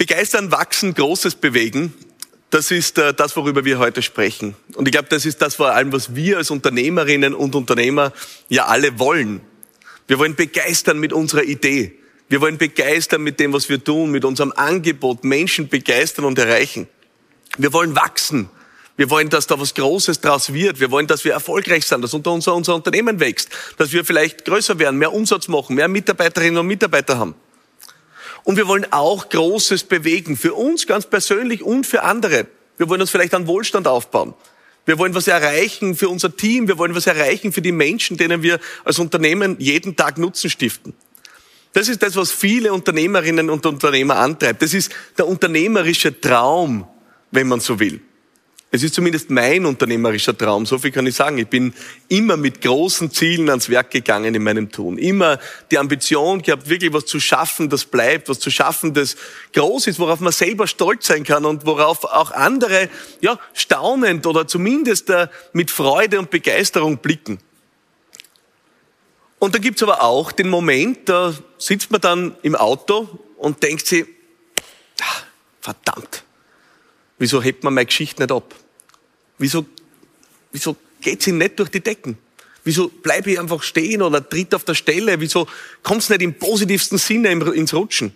Begeistern, wachsen, Großes bewegen, das ist äh, das, worüber wir heute sprechen. Und ich glaube, das ist das vor allem, was wir als Unternehmerinnen und Unternehmer ja alle wollen. Wir wollen begeistern mit unserer Idee. Wir wollen begeistern mit dem, was wir tun, mit unserem Angebot, Menschen begeistern und erreichen. Wir wollen wachsen. Wir wollen, dass da was Großes draus wird. Wir wollen, dass wir erfolgreich sind, dass unser, unser Unternehmen wächst, dass wir vielleicht größer werden, mehr Umsatz machen, mehr Mitarbeiterinnen und Mitarbeiter haben. Und wir wollen auch Großes bewegen, für uns ganz persönlich und für andere. Wir wollen uns vielleicht einen Wohlstand aufbauen. Wir wollen was erreichen für unser Team. Wir wollen was erreichen für die Menschen, denen wir als Unternehmen jeden Tag Nutzen stiften. Das ist das, was viele Unternehmerinnen und Unternehmer antreibt. Das ist der unternehmerische Traum, wenn man so will. Es ist zumindest mein unternehmerischer Traum, so viel kann ich sagen. Ich bin immer mit großen Zielen ans Werk gegangen in meinem Tun. Immer die Ambition gehabt, wirklich was zu schaffen, das bleibt, was zu schaffen, das groß ist, worauf man selber stolz sein kann und worauf auch andere ja, staunend oder zumindest äh, mit Freude und Begeisterung blicken. Und da gibt's aber auch den Moment, da sitzt man dann im Auto und denkt sich, ah, verdammt, wieso hebt man meine Geschichte nicht ab? Wieso, wieso geht sie nicht durch die Decken? Wieso bleibe ich einfach stehen oder tritt auf der Stelle? Wieso kommt es nicht im positivsten Sinne ins Rutschen?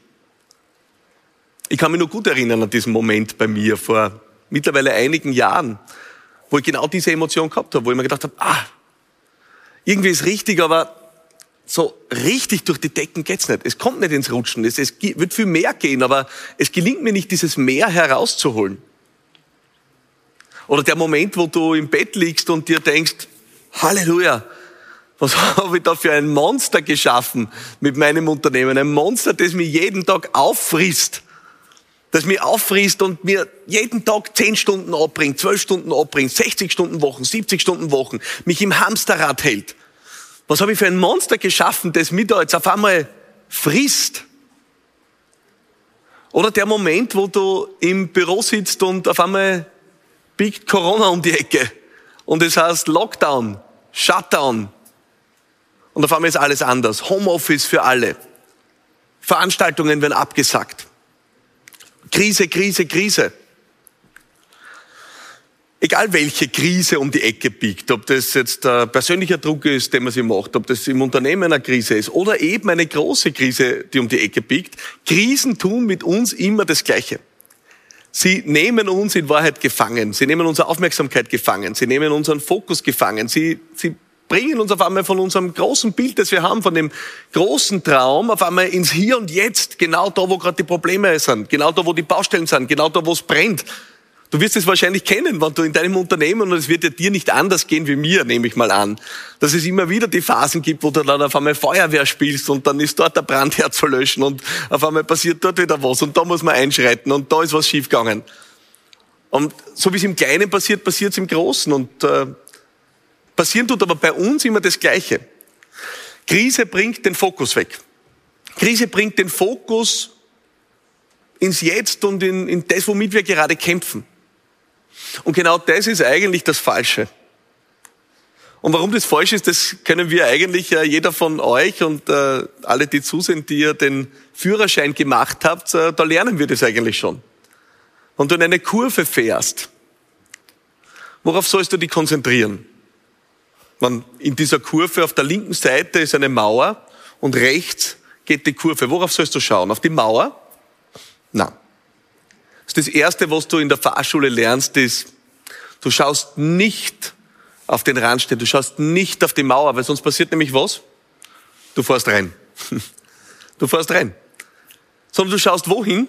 Ich kann mich nur gut erinnern an diesen Moment bei mir vor mittlerweile einigen Jahren, wo ich genau diese Emotion gehabt habe, wo ich mir gedacht habe, ah, irgendwie ist richtig, aber so richtig durch die Decken geht's nicht. Es kommt nicht ins Rutschen. Es, es wird viel mehr gehen, aber es gelingt mir nicht, dieses Meer herauszuholen. Oder der Moment, wo du im Bett liegst und dir denkst, Halleluja, was habe ich da für ein Monster geschaffen mit meinem Unternehmen? Ein Monster, das mich jeden Tag auffrisst. Das mich auffrisst und mir jeden Tag 10 Stunden abbringt, 12 Stunden abbringt, 60 Stunden Wochen, 70 Stunden Wochen, mich im Hamsterrad hält. Was habe ich für ein Monster geschaffen, das mich da jetzt auf einmal frisst? Oder der Moment, wo du im Büro sitzt und auf einmal biegt Corona um die Ecke. Und es heißt Lockdown, Shutdown. Und auf einmal ist alles anders. Homeoffice für alle. Veranstaltungen werden abgesagt. Krise, Krise, Krise. Egal welche Krise um die Ecke biegt, ob das jetzt ein persönlicher Druck ist, den man sie macht, ob das im Unternehmen eine Krise ist oder eben eine große Krise, die um die Ecke biegt, Krisen tun mit uns immer das Gleiche. Sie nehmen uns in Wahrheit gefangen. Sie nehmen unsere Aufmerksamkeit gefangen. Sie nehmen unseren Fokus gefangen. Sie, sie bringen uns auf einmal von unserem großen Bild, das wir haben, von dem großen Traum, auf einmal ins Hier und Jetzt, genau da, wo gerade die Probleme sind, genau da, wo die Baustellen sind, genau da, wo es brennt. Du wirst es wahrscheinlich kennen, wenn du in deinem Unternehmen, und es wird ja dir nicht anders gehen wie mir, nehme ich mal an, dass es immer wieder die Phasen gibt, wo du dann auf einmal Feuerwehr spielst und dann ist dort der Brandherd zu löschen und auf einmal passiert dort wieder was und da muss man einschreiten und da ist was schiefgegangen. Und so wie es im Kleinen passiert, passiert es im Großen und äh, passieren tut aber bei uns immer das Gleiche. Krise bringt den Fokus weg. Krise bringt den Fokus ins Jetzt und in, in das, womit wir gerade kämpfen. Und genau das ist eigentlich das Falsche. Und warum das falsch ist, das können wir eigentlich, äh, jeder von euch und äh, alle, die zusehen, die ihr den Führerschein gemacht habt, äh, da lernen wir das eigentlich schon. Wenn du in eine Kurve fährst, worauf sollst du dich konzentrieren? Man, in dieser Kurve auf der linken Seite ist eine Mauer und rechts geht die Kurve. Worauf sollst du schauen? Auf die Mauer? Nein. Das Erste, was du in der Fahrschule lernst, ist, du schaust nicht auf den Randstein, du schaust nicht auf die Mauer, weil sonst passiert nämlich was? Du fährst rein. Du fährst rein. Sondern du schaust wohin?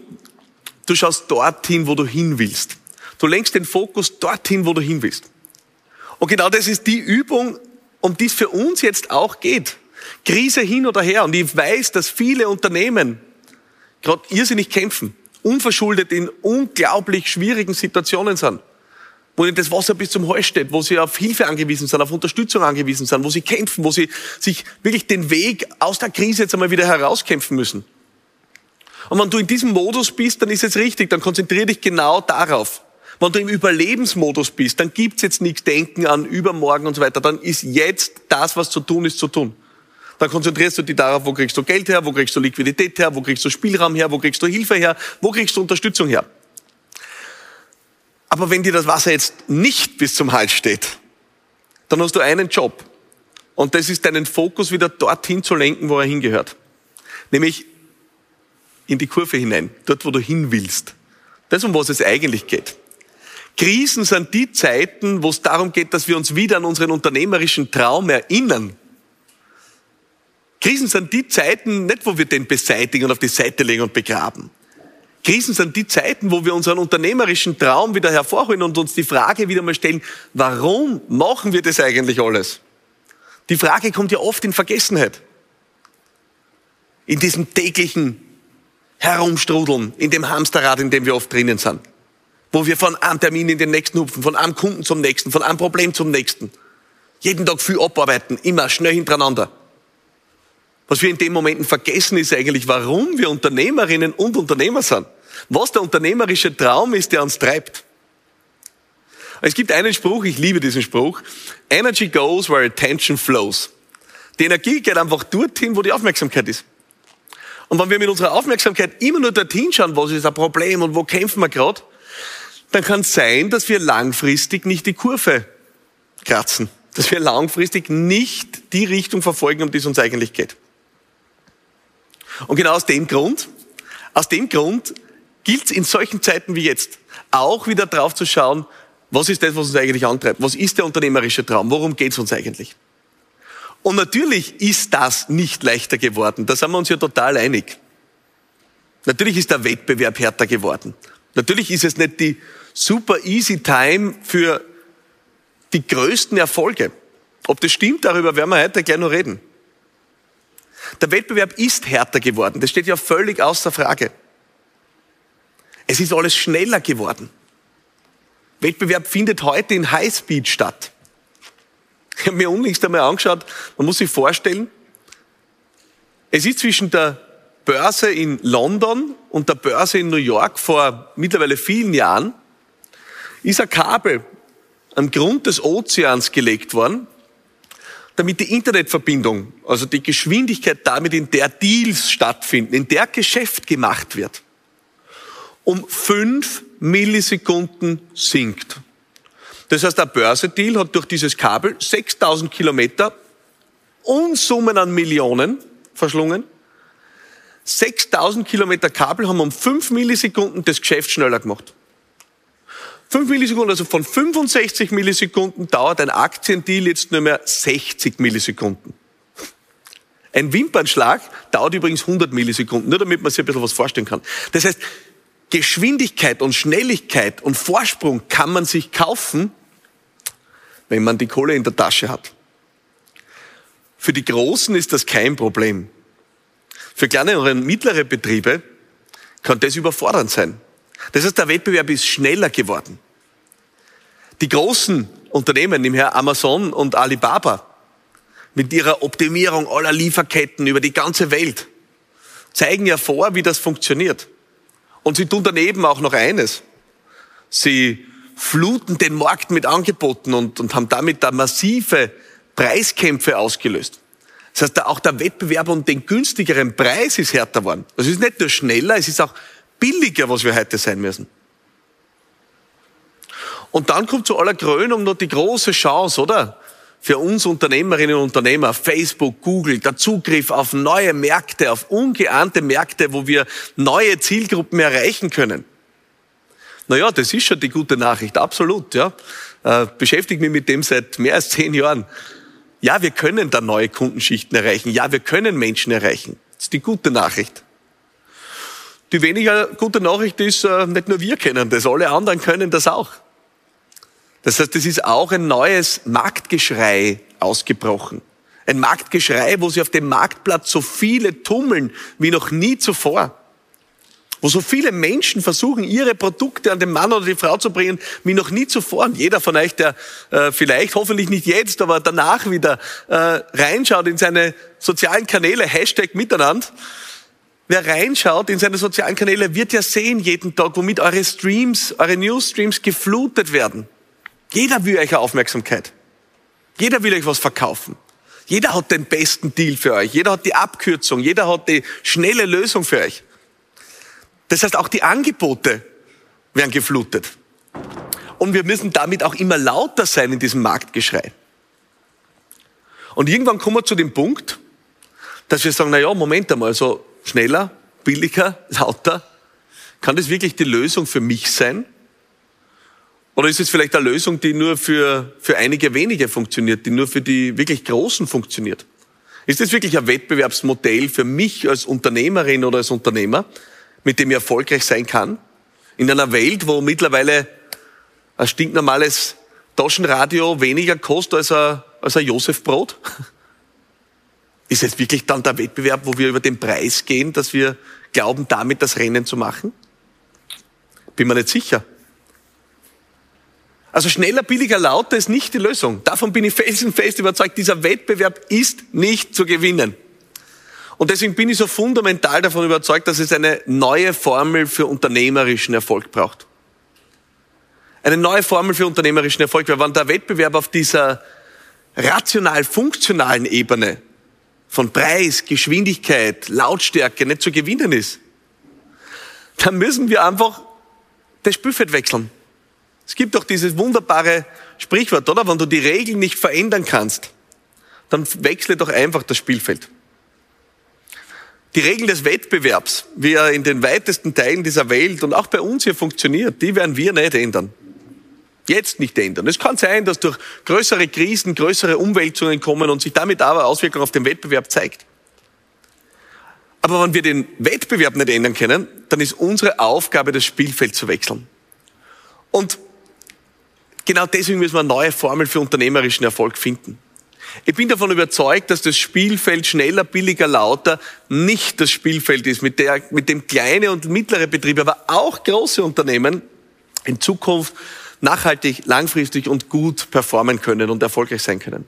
Du schaust dorthin, wo du hin willst. Du lenkst den Fokus dorthin, wo du hin willst. Und genau das ist die Übung, um die es für uns jetzt auch geht. Krise hin oder her. Und ich weiß, dass viele Unternehmen gerade irrsinnig kämpfen unverschuldet in unglaublich schwierigen Situationen sind, wo ihnen das Wasser bis zum Hals steht, wo sie auf Hilfe angewiesen sind, auf Unterstützung angewiesen sind, wo sie kämpfen, wo sie sich wirklich den Weg aus der Krise jetzt einmal wieder herauskämpfen müssen. Und wenn du in diesem Modus bist, dann ist es richtig, dann konzentriere dich genau darauf. Wenn du im Überlebensmodus bist, dann gibt's jetzt nichts Denken an übermorgen und so weiter, dann ist jetzt das, was zu tun ist, zu tun. Dann konzentrierst du dich darauf, wo kriegst du Geld her, wo kriegst du Liquidität her, wo kriegst du Spielraum her, wo kriegst du Hilfe her, wo kriegst du Unterstützung her. Aber wenn dir das Wasser jetzt nicht bis zum Hals steht, dann hast du einen Job. Und das ist deinen Fokus wieder dorthin zu lenken, wo er hingehört. Nämlich in die Kurve hinein, dort, wo du hin willst. Das, um was es eigentlich geht. Krisen sind die Zeiten, wo es darum geht, dass wir uns wieder an unseren unternehmerischen Traum erinnern. Krisen sind die Zeiten, nicht wo wir den beseitigen und auf die Seite legen und begraben. Krisen sind die Zeiten, wo wir unseren unternehmerischen Traum wieder hervorholen und uns die Frage wieder mal stellen, warum machen wir das eigentlich alles? Die Frage kommt ja oft in Vergessenheit. In diesem täglichen Herumstrudeln, in dem Hamsterrad, in dem wir oft drinnen sind wo wir von einem Termin in den nächsten hupfen, von einem Kunden zum nächsten, von einem Problem zum nächsten. Jeden Tag viel abarbeiten, immer schnell hintereinander. Was wir in den Momenten vergessen, ist eigentlich, warum wir Unternehmerinnen und Unternehmer sind. Was der unternehmerische Traum ist, der uns treibt. Es gibt einen Spruch, ich liebe diesen Spruch. Energy goes where attention flows. Die Energie geht einfach dorthin, wo die Aufmerksamkeit ist. Und wenn wir mit unserer Aufmerksamkeit immer nur dorthin schauen, was ist ein Problem und wo kämpfen wir gerade, dann kann es sein, dass wir langfristig nicht die Kurve kratzen, dass wir langfristig nicht die Richtung verfolgen, um die es uns eigentlich geht. Und genau aus dem Grund, aus dem Grund gilt es in solchen Zeiten wie jetzt auch wieder drauf zu schauen, was ist das, was uns eigentlich antreibt? Was ist der unternehmerische Traum? Worum geht es uns eigentlich? Und natürlich ist das nicht leichter geworden. Da sind wir uns ja total einig. Natürlich ist der Wettbewerb härter geworden. Natürlich ist es nicht die super easy time für die größten Erfolge. Ob das stimmt, darüber werden wir heute gleich noch reden. Der Wettbewerb ist härter geworden. Das steht ja völlig außer Frage. Es ist alles schneller geworden. Wettbewerb findet heute in Highspeed statt. Ich habe mir unlängst einmal angeschaut, man muss sich vorstellen, es ist zwischen der Börse in London und der Börse in New York vor mittlerweile vielen Jahren ist ein Kabel am Grund des Ozeans gelegt worden, damit die Internetverbindung, also die Geschwindigkeit damit, in der Deals stattfinden, in der Geschäft gemacht wird, um fünf Millisekunden sinkt. Das heißt, der Börsedeal hat durch dieses Kabel 6000 Kilometer Unsummen an Millionen verschlungen. 6000 Kilometer Kabel haben um fünf Millisekunden das Geschäft schneller gemacht. 5 Millisekunden, also von 65 Millisekunden dauert ein Aktiendeal jetzt nur mehr 60 Millisekunden. Ein Wimpernschlag dauert übrigens 100 Millisekunden, nur damit man sich ein bisschen was vorstellen kann. Das heißt, Geschwindigkeit und Schnelligkeit und Vorsprung kann man sich kaufen, wenn man die Kohle in der Tasche hat. Für die Großen ist das kein Problem. Für kleine und mittlere Betriebe kann das überfordernd sein. Das heißt, der Wettbewerb ist schneller geworden. Die großen Unternehmen, nämlich Amazon und Alibaba, mit ihrer Optimierung aller Lieferketten über die ganze Welt, zeigen ja vor, wie das funktioniert. Und sie tun daneben auch noch eines. Sie fluten den Markt mit Angeboten und, und haben damit da massive Preiskämpfe ausgelöst. Das heißt, auch der Wettbewerb um den günstigeren Preis ist härter geworden. Das ist nicht nur schneller, es ist auch billiger, was wir heute sein müssen. Und dann kommt zu aller Krönung noch die große Chance, oder? Für uns Unternehmerinnen und Unternehmer, Facebook, Google, der Zugriff auf neue Märkte, auf ungeahnte Märkte, wo wir neue Zielgruppen erreichen können. Naja, das ist schon die gute Nachricht, absolut, ja. Äh, beschäftige mich mit dem seit mehr als zehn Jahren. Ja, wir können da neue Kundenschichten erreichen. Ja, wir können Menschen erreichen. Das ist die gute Nachricht. Die weniger gute Nachricht ist, äh, nicht nur wir kennen das, alle anderen können das auch. Das heißt, es ist auch ein neues Marktgeschrei ausgebrochen. Ein Marktgeschrei, wo sich auf dem Marktplatz so viele tummeln wie noch nie zuvor. Wo so viele Menschen versuchen, ihre Produkte an den Mann oder die Frau zu bringen, wie noch nie zuvor. Und jeder von euch, der äh, vielleicht, hoffentlich nicht jetzt, aber danach wieder äh, reinschaut in seine sozialen Kanäle, Hashtag Miteinander, Wer reinschaut in seine sozialen Kanäle, wird ja sehen jeden Tag, womit eure Streams, eure Newsstreams geflutet werden. Jeder will euch Aufmerksamkeit. Jeder will euch was verkaufen. Jeder hat den besten Deal für euch. Jeder hat die Abkürzung. Jeder hat die schnelle Lösung für euch. Das heißt, auch die Angebote werden geflutet. Und wir müssen damit auch immer lauter sein in diesem Marktgeschrei. Und irgendwann kommen wir zu dem Punkt, dass wir sagen, na ja, Moment einmal, so schneller, billiger, lauter, kann das wirklich die Lösung für mich sein? Oder ist es vielleicht eine Lösung, die nur für, für einige wenige funktioniert, die nur für die wirklich Großen funktioniert? Ist das wirklich ein Wettbewerbsmodell für mich als Unternehmerin oder als Unternehmer, mit dem ich erfolgreich sein kann? In einer Welt, wo mittlerweile ein stinknormales Taschenradio weniger kostet als ein, als ein Josefbrot? Ist es wirklich dann der Wettbewerb, wo wir über den Preis gehen, dass wir glauben, damit das Rennen zu machen? Bin mir nicht sicher. Also schneller, billiger, lauter ist nicht die Lösung. Davon bin ich felsenfest überzeugt. Dieser Wettbewerb ist nicht zu gewinnen. Und deswegen bin ich so fundamental davon überzeugt, dass es eine neue Formel für unternehmerischen Erfolg braucht. Eine neue Formel für unternehmerischen Erfolg. Weil wenn der Wettbewerb auf dieser rational-funktionalen Ebene von Preis, Geschwindigkeit, Lautstärke nicht zu gewinnen ist, dann müssen wir einfach das Spielfeld wechseln. Es gibt doch dieses wunderbare Sprichwort, oder? Wenn du die Regeln nicht verändern kannst, dann wechsle doch einfach das Spielfeld. Die Regeln des Wettbewerbs, wie er in den weitesten Teilen dieser Welt und auch bei uns hier funktioniert, die werden wir nicht ändern. Jetzt nicht ändern. Es kann sein, dass durch größere Krisen, größere Umwälzungen kommen und sich damit aber Auswirkungen auf den Wettbewerb zeigt. Aber wenn wir den Wettbewerb nicht ändern können, dann ist unsere Aufgabe, das Spielfeld zu wechseln. Und genau deswegen müssen wir eine neue Formel für unternehmerischen Erfolg finden. Ich bin davon überzeugt, dass das Spielfeld schneller, billiger, lauter nicht das Spielfeld ist, mit, der, mit dem kleine und mittlere Betriebe, aber auch große Unternehmen in Zukunft nachhaltig, langfristig und gut performen können und erfolgreich sein können.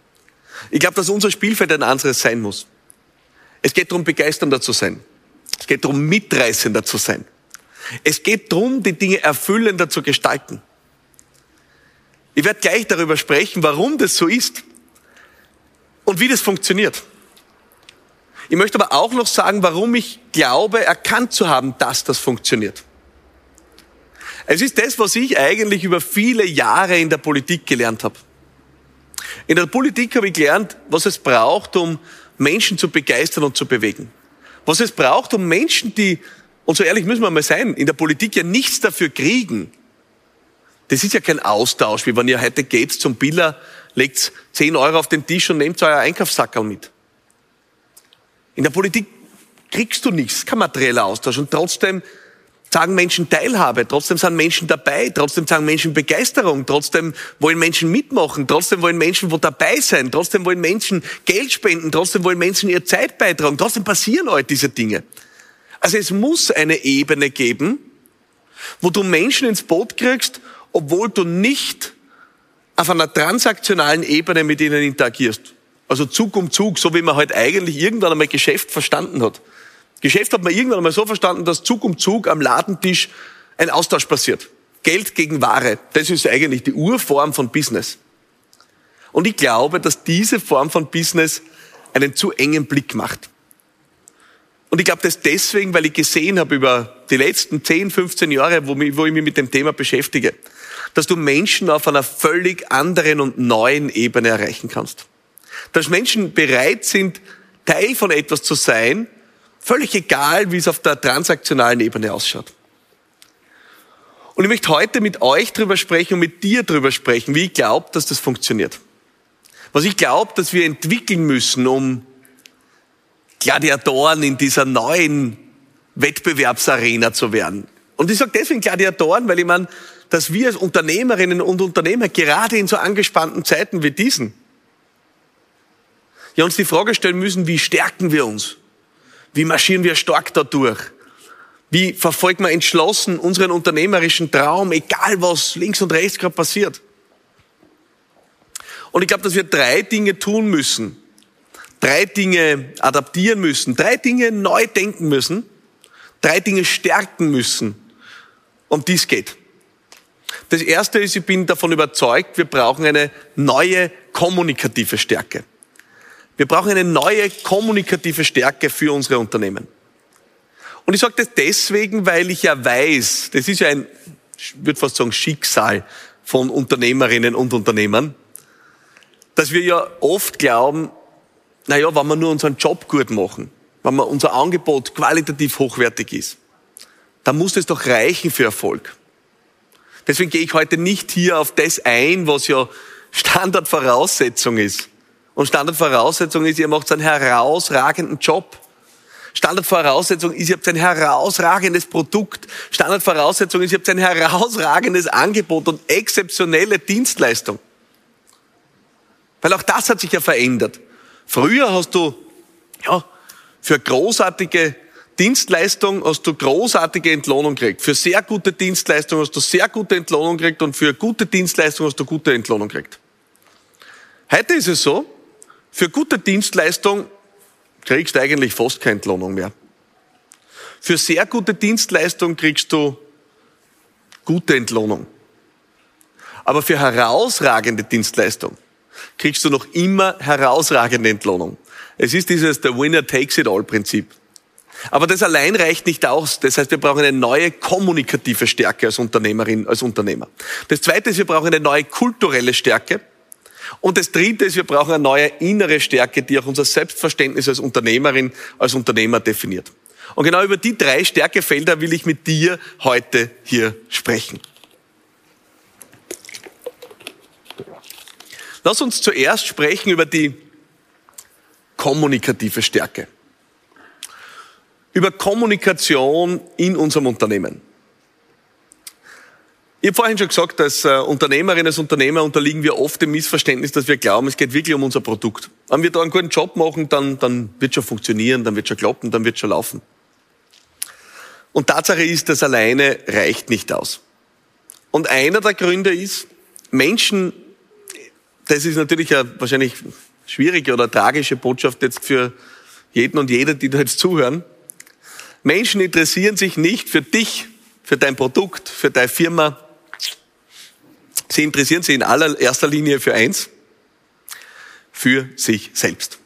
Ich glaube, dass unser Spielfeld ein anderes sein muss. Es geht darum, begeisternder zu sein. Es geht darum, mitreißender zu sein. Es geht darum, die Dinge erfüllender zu gestalten. Ich werde gleich darüber sprechen, warum das so ist und wie das funktioniert. Ich möchte aber auch noch sagen, warum ich glaube, erkannt zu haben, dass das funktioniert. Es ist das, was ich eigentlich über viele Jahre in der Politik gelernt habe. In der Politik habe ich gelernt, was es braucht, um Menschen zu begeistern und zu bewegen. Was es braucht, um Menschen, die, und so ehrlich müssen wir mal sein, in der Politik ja nichts dafür kriegen, das ist ja kein Austausch, wie wenn ihr heute geht zum Biller, legt 10 Euro auf den Tisch und nehmt euer Einkaufssackerl mit. In der Politik kriegst du nichts, kein materieller Austausch. Und trotzdem sagen Menschen Teilhabe, trotzdem sind Menschen dabei, trotzdem sagen Menschen Begeisterung, trotzdem wollen Menschen mitmachen, trotzdem wollen Menschen wo dabei sein, trotzdem wollen Menschen Geld spenden, trotzdem wollen Menschen ihre Zeit beitragen, trotzdem passieren all diese Dinge. Also es muss eine Ebene geben, wo du Menschen ins Boot kriegst obwohl du nicht auf einer transaktionalen Ebene mit ihnen interagierst. Also Zug um Zug, so wie man halt eigentlich irgendwann einmal Geschäft verstanden hat. Geschäft hat man irgendwann einmal so verstanden, dass Zug um Zug am Ladentisch ein Austausch passiert. Geld gegen Ware. Das ist eigentlich die Urform von Business. Und ich glaube, dass diese Form von Business einen zu engen Blick macht. Und ich glaube das deswegen, weil ich gesehen habe über die letzten 10, 15 Jahre, wo, wo ich mich mit dem Thema beschäftige, dass du Menschen auf einer völlig anderen und neuen Ebene erreichen kannst. Dass Menschen bereit sind, Teil von etwas zu sein, völlig egal, wie es auf der transaktionalen Ebene ausschaut. Und ich möchte heute mit euch drüber sprechen und mit dir drüber sprechen, wie ich glaube, dass das funktioniert. Was ich glaube, dass wir entwickeln müssen, um Gladiatoren in dieser neuen Wettbewerbsarena zu werden. Und ich sage deswegen Gladiatoren, weil ich meine, dass wir als Unternehmerinnen und Unternehmer gerade in so angespannten Zeiten wie diesen ja uns die Frage stellen müssen, wie stärken wir uns? Wie marschieren wir stark dadurch? Wie verfolgen wir entschlossen unseren unternehmerischen Traum, egal was links und rechts gerade passiert? Und ich glaube, dass wir drei Dinge tun müssen, drei Dinge adaptieren müssen, drei Dinge neu denken müssen, drei Dinge stärken müssen, um dies geht. Das erste ist, ich bin davon überzeugt, wir brauchen eine neue kommunikative Stärke. Wir brauchen eine neue kommunikative Stärke für unsere Unternehmen. Und ich sage das deswegen, weil ich ja weiß, das ist ja ein, ich würde fast sagen, Schicksal von Unternehmerinnen und Unternehmern, dass wir ja oft glauben, naja, wenn wir nur unseren Job gut machen, wenn wir unser Angebot qualitativ hochwertig ist, dann muss es doch reichen für Erfolg. Deswegen gehe ich heute nicht hier auf das ein, was ja Standardvoraussetzung ist. Und Standardvoraussetzung ist, ihr macht einen herausragenden Job. Standardvoraussetzung ist, ihr habt ein herausragendes Produkt. Standardvoraussetzung ist, ihr habt ein herausragendes Angebot und exzeptionelle Dienstleistung. Weil auch das hat sich ja verändert. Früher hast du, ja, für großartige Dienstleistung hast du großartige Entlohnung gekriegt. Für sehr gute Dienstleistung hast du sehr gute Entlohnung gekriegt und für gute Dienstleistung hast du gute Entlohnung gekriegt. Heute ist es so, für gute Dienstleistung kriegst du eigentlich fast keine Entlohnung mehr. Für sehr gute Dienstleistung kriegst du gute Entlohnung. Aber für herausragende Dienstleistung kriegst du noch immer herausragende Entlohnung. Es ist dieses The Winner Takes It All Prinzip. Aber das allein reicht nicht aus. Das heißt, wir brauchen eine neue kommunikative Stärke als Unternehmerin, als Unternehmer. Das zweite ist, wir brauchen eine neue kulturelle Stärke. Und das dritte ist, wir brauchen eine neue innere Stärke, die auch unser Selbstverständnis als Unternehmerin, als Unternehmer definiert. Und genau über die drei Stärkefelder will ich mit dir heute hier sprechen. Lass uns zuerst sprechen über die kommunikative Stärke über Kommunikation in unserem Unternehmen. Ich habe vorhin schon gesagt, als äh, Unternehmerin, als Unternehmer unterliegen wir oft dem Missverständnis, dass wir glauben, es geht wirklich um unser Produkt. Wenn wir da einen guten Job machen, dann, dann wird schon funktionieren, dann wird schon klappen, dann wird schon laufen. Und Tatsache ist, das alleine reicht nicht aus. Und einer der Gründe ist, Menschen, das ist natürlich eine wahrscheinlich schwierige oder tragische Botschaft jetzt für jeden und jede, die da jetzt zuhören, Menschen interessieren sich nicht für dich, für dein Produkt, für deine Firma. Sie interessieren sich in allererster Linie für eins, für sich selbst.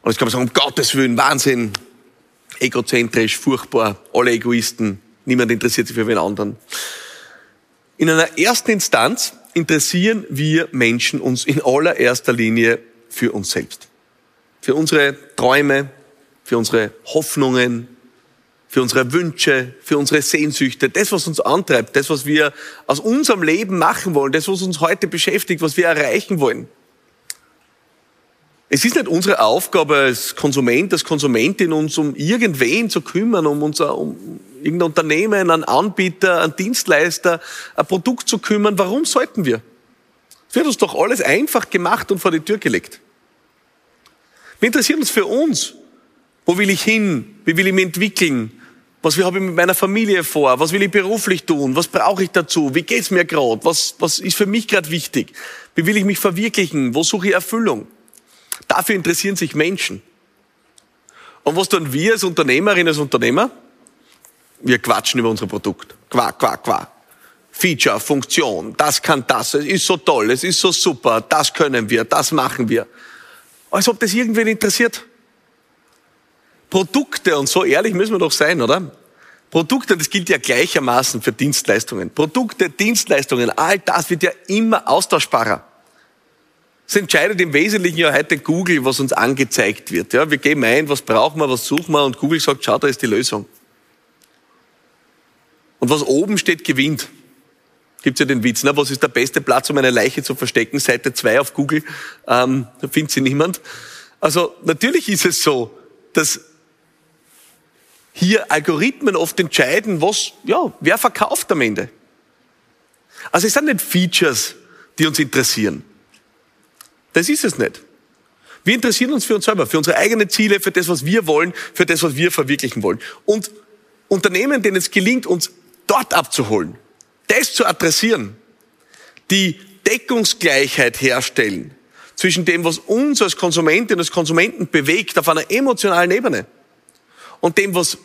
Und jetzt kann man sagen, um Gottes Willen, Wahnsinn, egozentrisch, furchtbar, alle Egoisten, niemand interessiert sich für wen anderen. In einer ersten Instanz interessieren wir Menschen uns in allererster Linie für uns selbst. Für unsere Träume, für unsere Hoffnungen, für unsere Wünsche, für unsere Sehnsüchte, das, was uns antreibt, das, was wir aus unserem Leben machen wollen, das, was uns heute beschäftigt, was wir erreichen wollen. Es ist nicht unsere Aufgabe als Konsument, als Konsumentin, uns um irgendwen zu kümmern, um unser, um irgendein Unternehmen, einen Anbieter, einen Dienstleister, ein Produkt zu kümmern. Warum sollten wir? Es wird uns doch alles einfach gemacht und vor die Tür gelegt. Wir interessieren uns für uns. Wo will ich hin? Wie will ich mich entwickeln? Was habe ich mit meiner Familie vor? Was will ich beruflich tun? Was brauche ich dazu? Wie geht's mir gerade? Was, was ist für mich gerade wichtig? Wie will ich mich verwirklichen? Wo suche ich Erfüllung? Dafür interessieren sich Menschen. Und was tun wir als Unternehmerinnen, als Unternehmer? Wir quatschen über unser Produkt. Qua, qua, qua. Feature, Funktion, das kann das, es ist so toll, es ist so super, das können wir, das machen wir. Als ob das irgendwen interessiert. Produkte, und so ehrlich müssen wir doch sein, oder? Produkte, das gilt ja gleichermaßen für Dienstleistungen. Produkte, Dienstleistungen, all das wird ja immer austauschbarer. Es entscheidet im Wesentlichen ja heute Google, was uns angezeigt wird. Ja, wir geben ein, was brauchen wir, was suchen wir, und Google sagt, schau, da ist die Lösung. Und was oben steht, gewinnt. Gibt's ja den Witz, ne? was ist der beste Platz, um eine Leiche zu verstecken? Seite 2 auf Google, ähm, da findet sie niemand. Also natürlich ist es so, dass hier Algorithmen oft entscheiden, was, ja, wer verkauft am Ende. Also es sind nicht Features, die uns interessieren. Das ist es nicht. Wir interessieren uns für uns selber, für unsere eigenen Ziele, für das, was wir wollen, für das, was wir verwirklichen wollen. Und Unternehmen, denen es gelingt, uns dort abzuholen, das zu adressieren, die Deckungsgleichheit herstellen zwischen dem, was uns als Konsumentinnen und als Konsumenten bewegt auf einer emotionalen Ebene und dem, was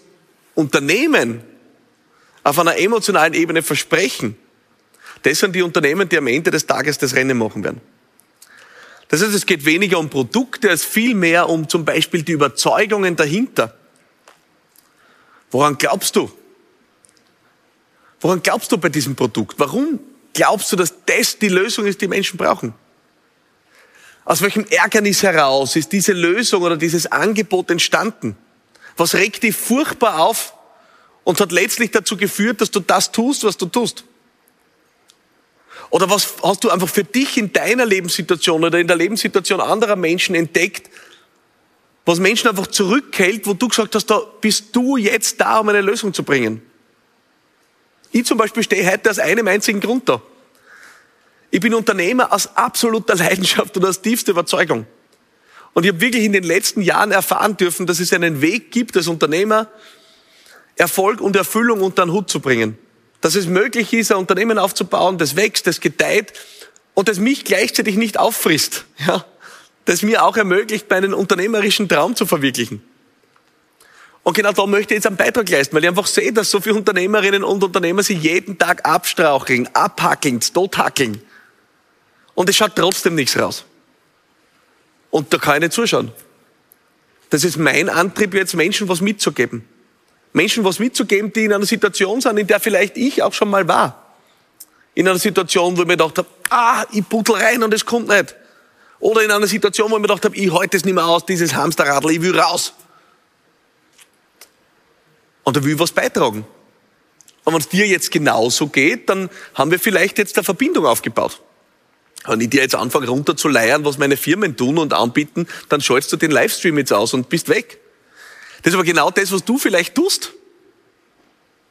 Unternehmen auf einer emotionalen Ebene versprechen, das sind die Unternehmen, die am Ende des Tages das Rennen machen werden. Das heißt, es geht weniger um Produkte als vielmehr um zum Beispiel die Überzeugungen dahinter. Woran glaubst du? Woran glaubst du bei diesem Produkt? Warum glaubst du, dass das die Lösung ist, die Menschen brauchen? Aus welchem Ärgernis heraus ist diese Lösung oder dieses Angebot entstanden? Was regt dich furchtbar auf und hat letztlich dazu geführt, dass du das tust, was du tust? Oder was hast du einfach für dich in deiner Lebenssituation oder in der Lebenssituation anderer Menschen entdeckt, was Menschen einfach zurückhält, wo du gesagt hast, da bist du jetzt da, um eine Lösung zu bringen? Ich zum Beispiel stehe heute aus einem einzigen Grund da. Ich bin Unternehmer aus absoluter Leidenschaft und aus tiefster Überzeugung. Und ich habe wirklich in den letzten Jahren erfahren dürfen, dass es einen Weg gibt, als Unternehmer Erfolg und Erfüllung unter den Hut zu bringen. Dass es möglich ist, ein Unternehmen aufzubauen, das wächst, das gedeiht und das mich gleichzeitig nicht auffrisst. Ja? Das mir auch ermöglicht, meinen unternehmerischen Traum zu verwirklichen. Und genau da möchte ich jetzt einen Beitrag leisten, weil ich einfach sehe, dass so viele Unternehmerinnen und Unternehmer sich jeden Tag abstraucheln, abhackeln, tothackeln. Und es schaut trotzdem nichts raus. Und da kann ich nicht zuschauen. Das ist mein Antrieb, jetzt Menschen was mitzugeben. Menschen was mitzugeben, die in einer Situation sind, in der vielleicht ich auch schon mal war. In einer Situation, wo ich mir gedacht habe, ah, ich puttel rein und es kommt nicht. Oder in einer Situation, wo ich mir gedacht habe, ich halte es nicht mehr aus, dieses Hamsterradl, ich will raus. Und er will was beitragen. Und wenn es dir jetzt genauso geht, dann haben wir vielleicht jetzt eine Verbindung aufgebaut. Wenn ich dir jetzt anfange runterzuleiern, was meine Firmen tun und anbieten, dann schaltest du den Livestream jetzt aus und bist weg. Das ist aber genau das, was du vielleicht tust.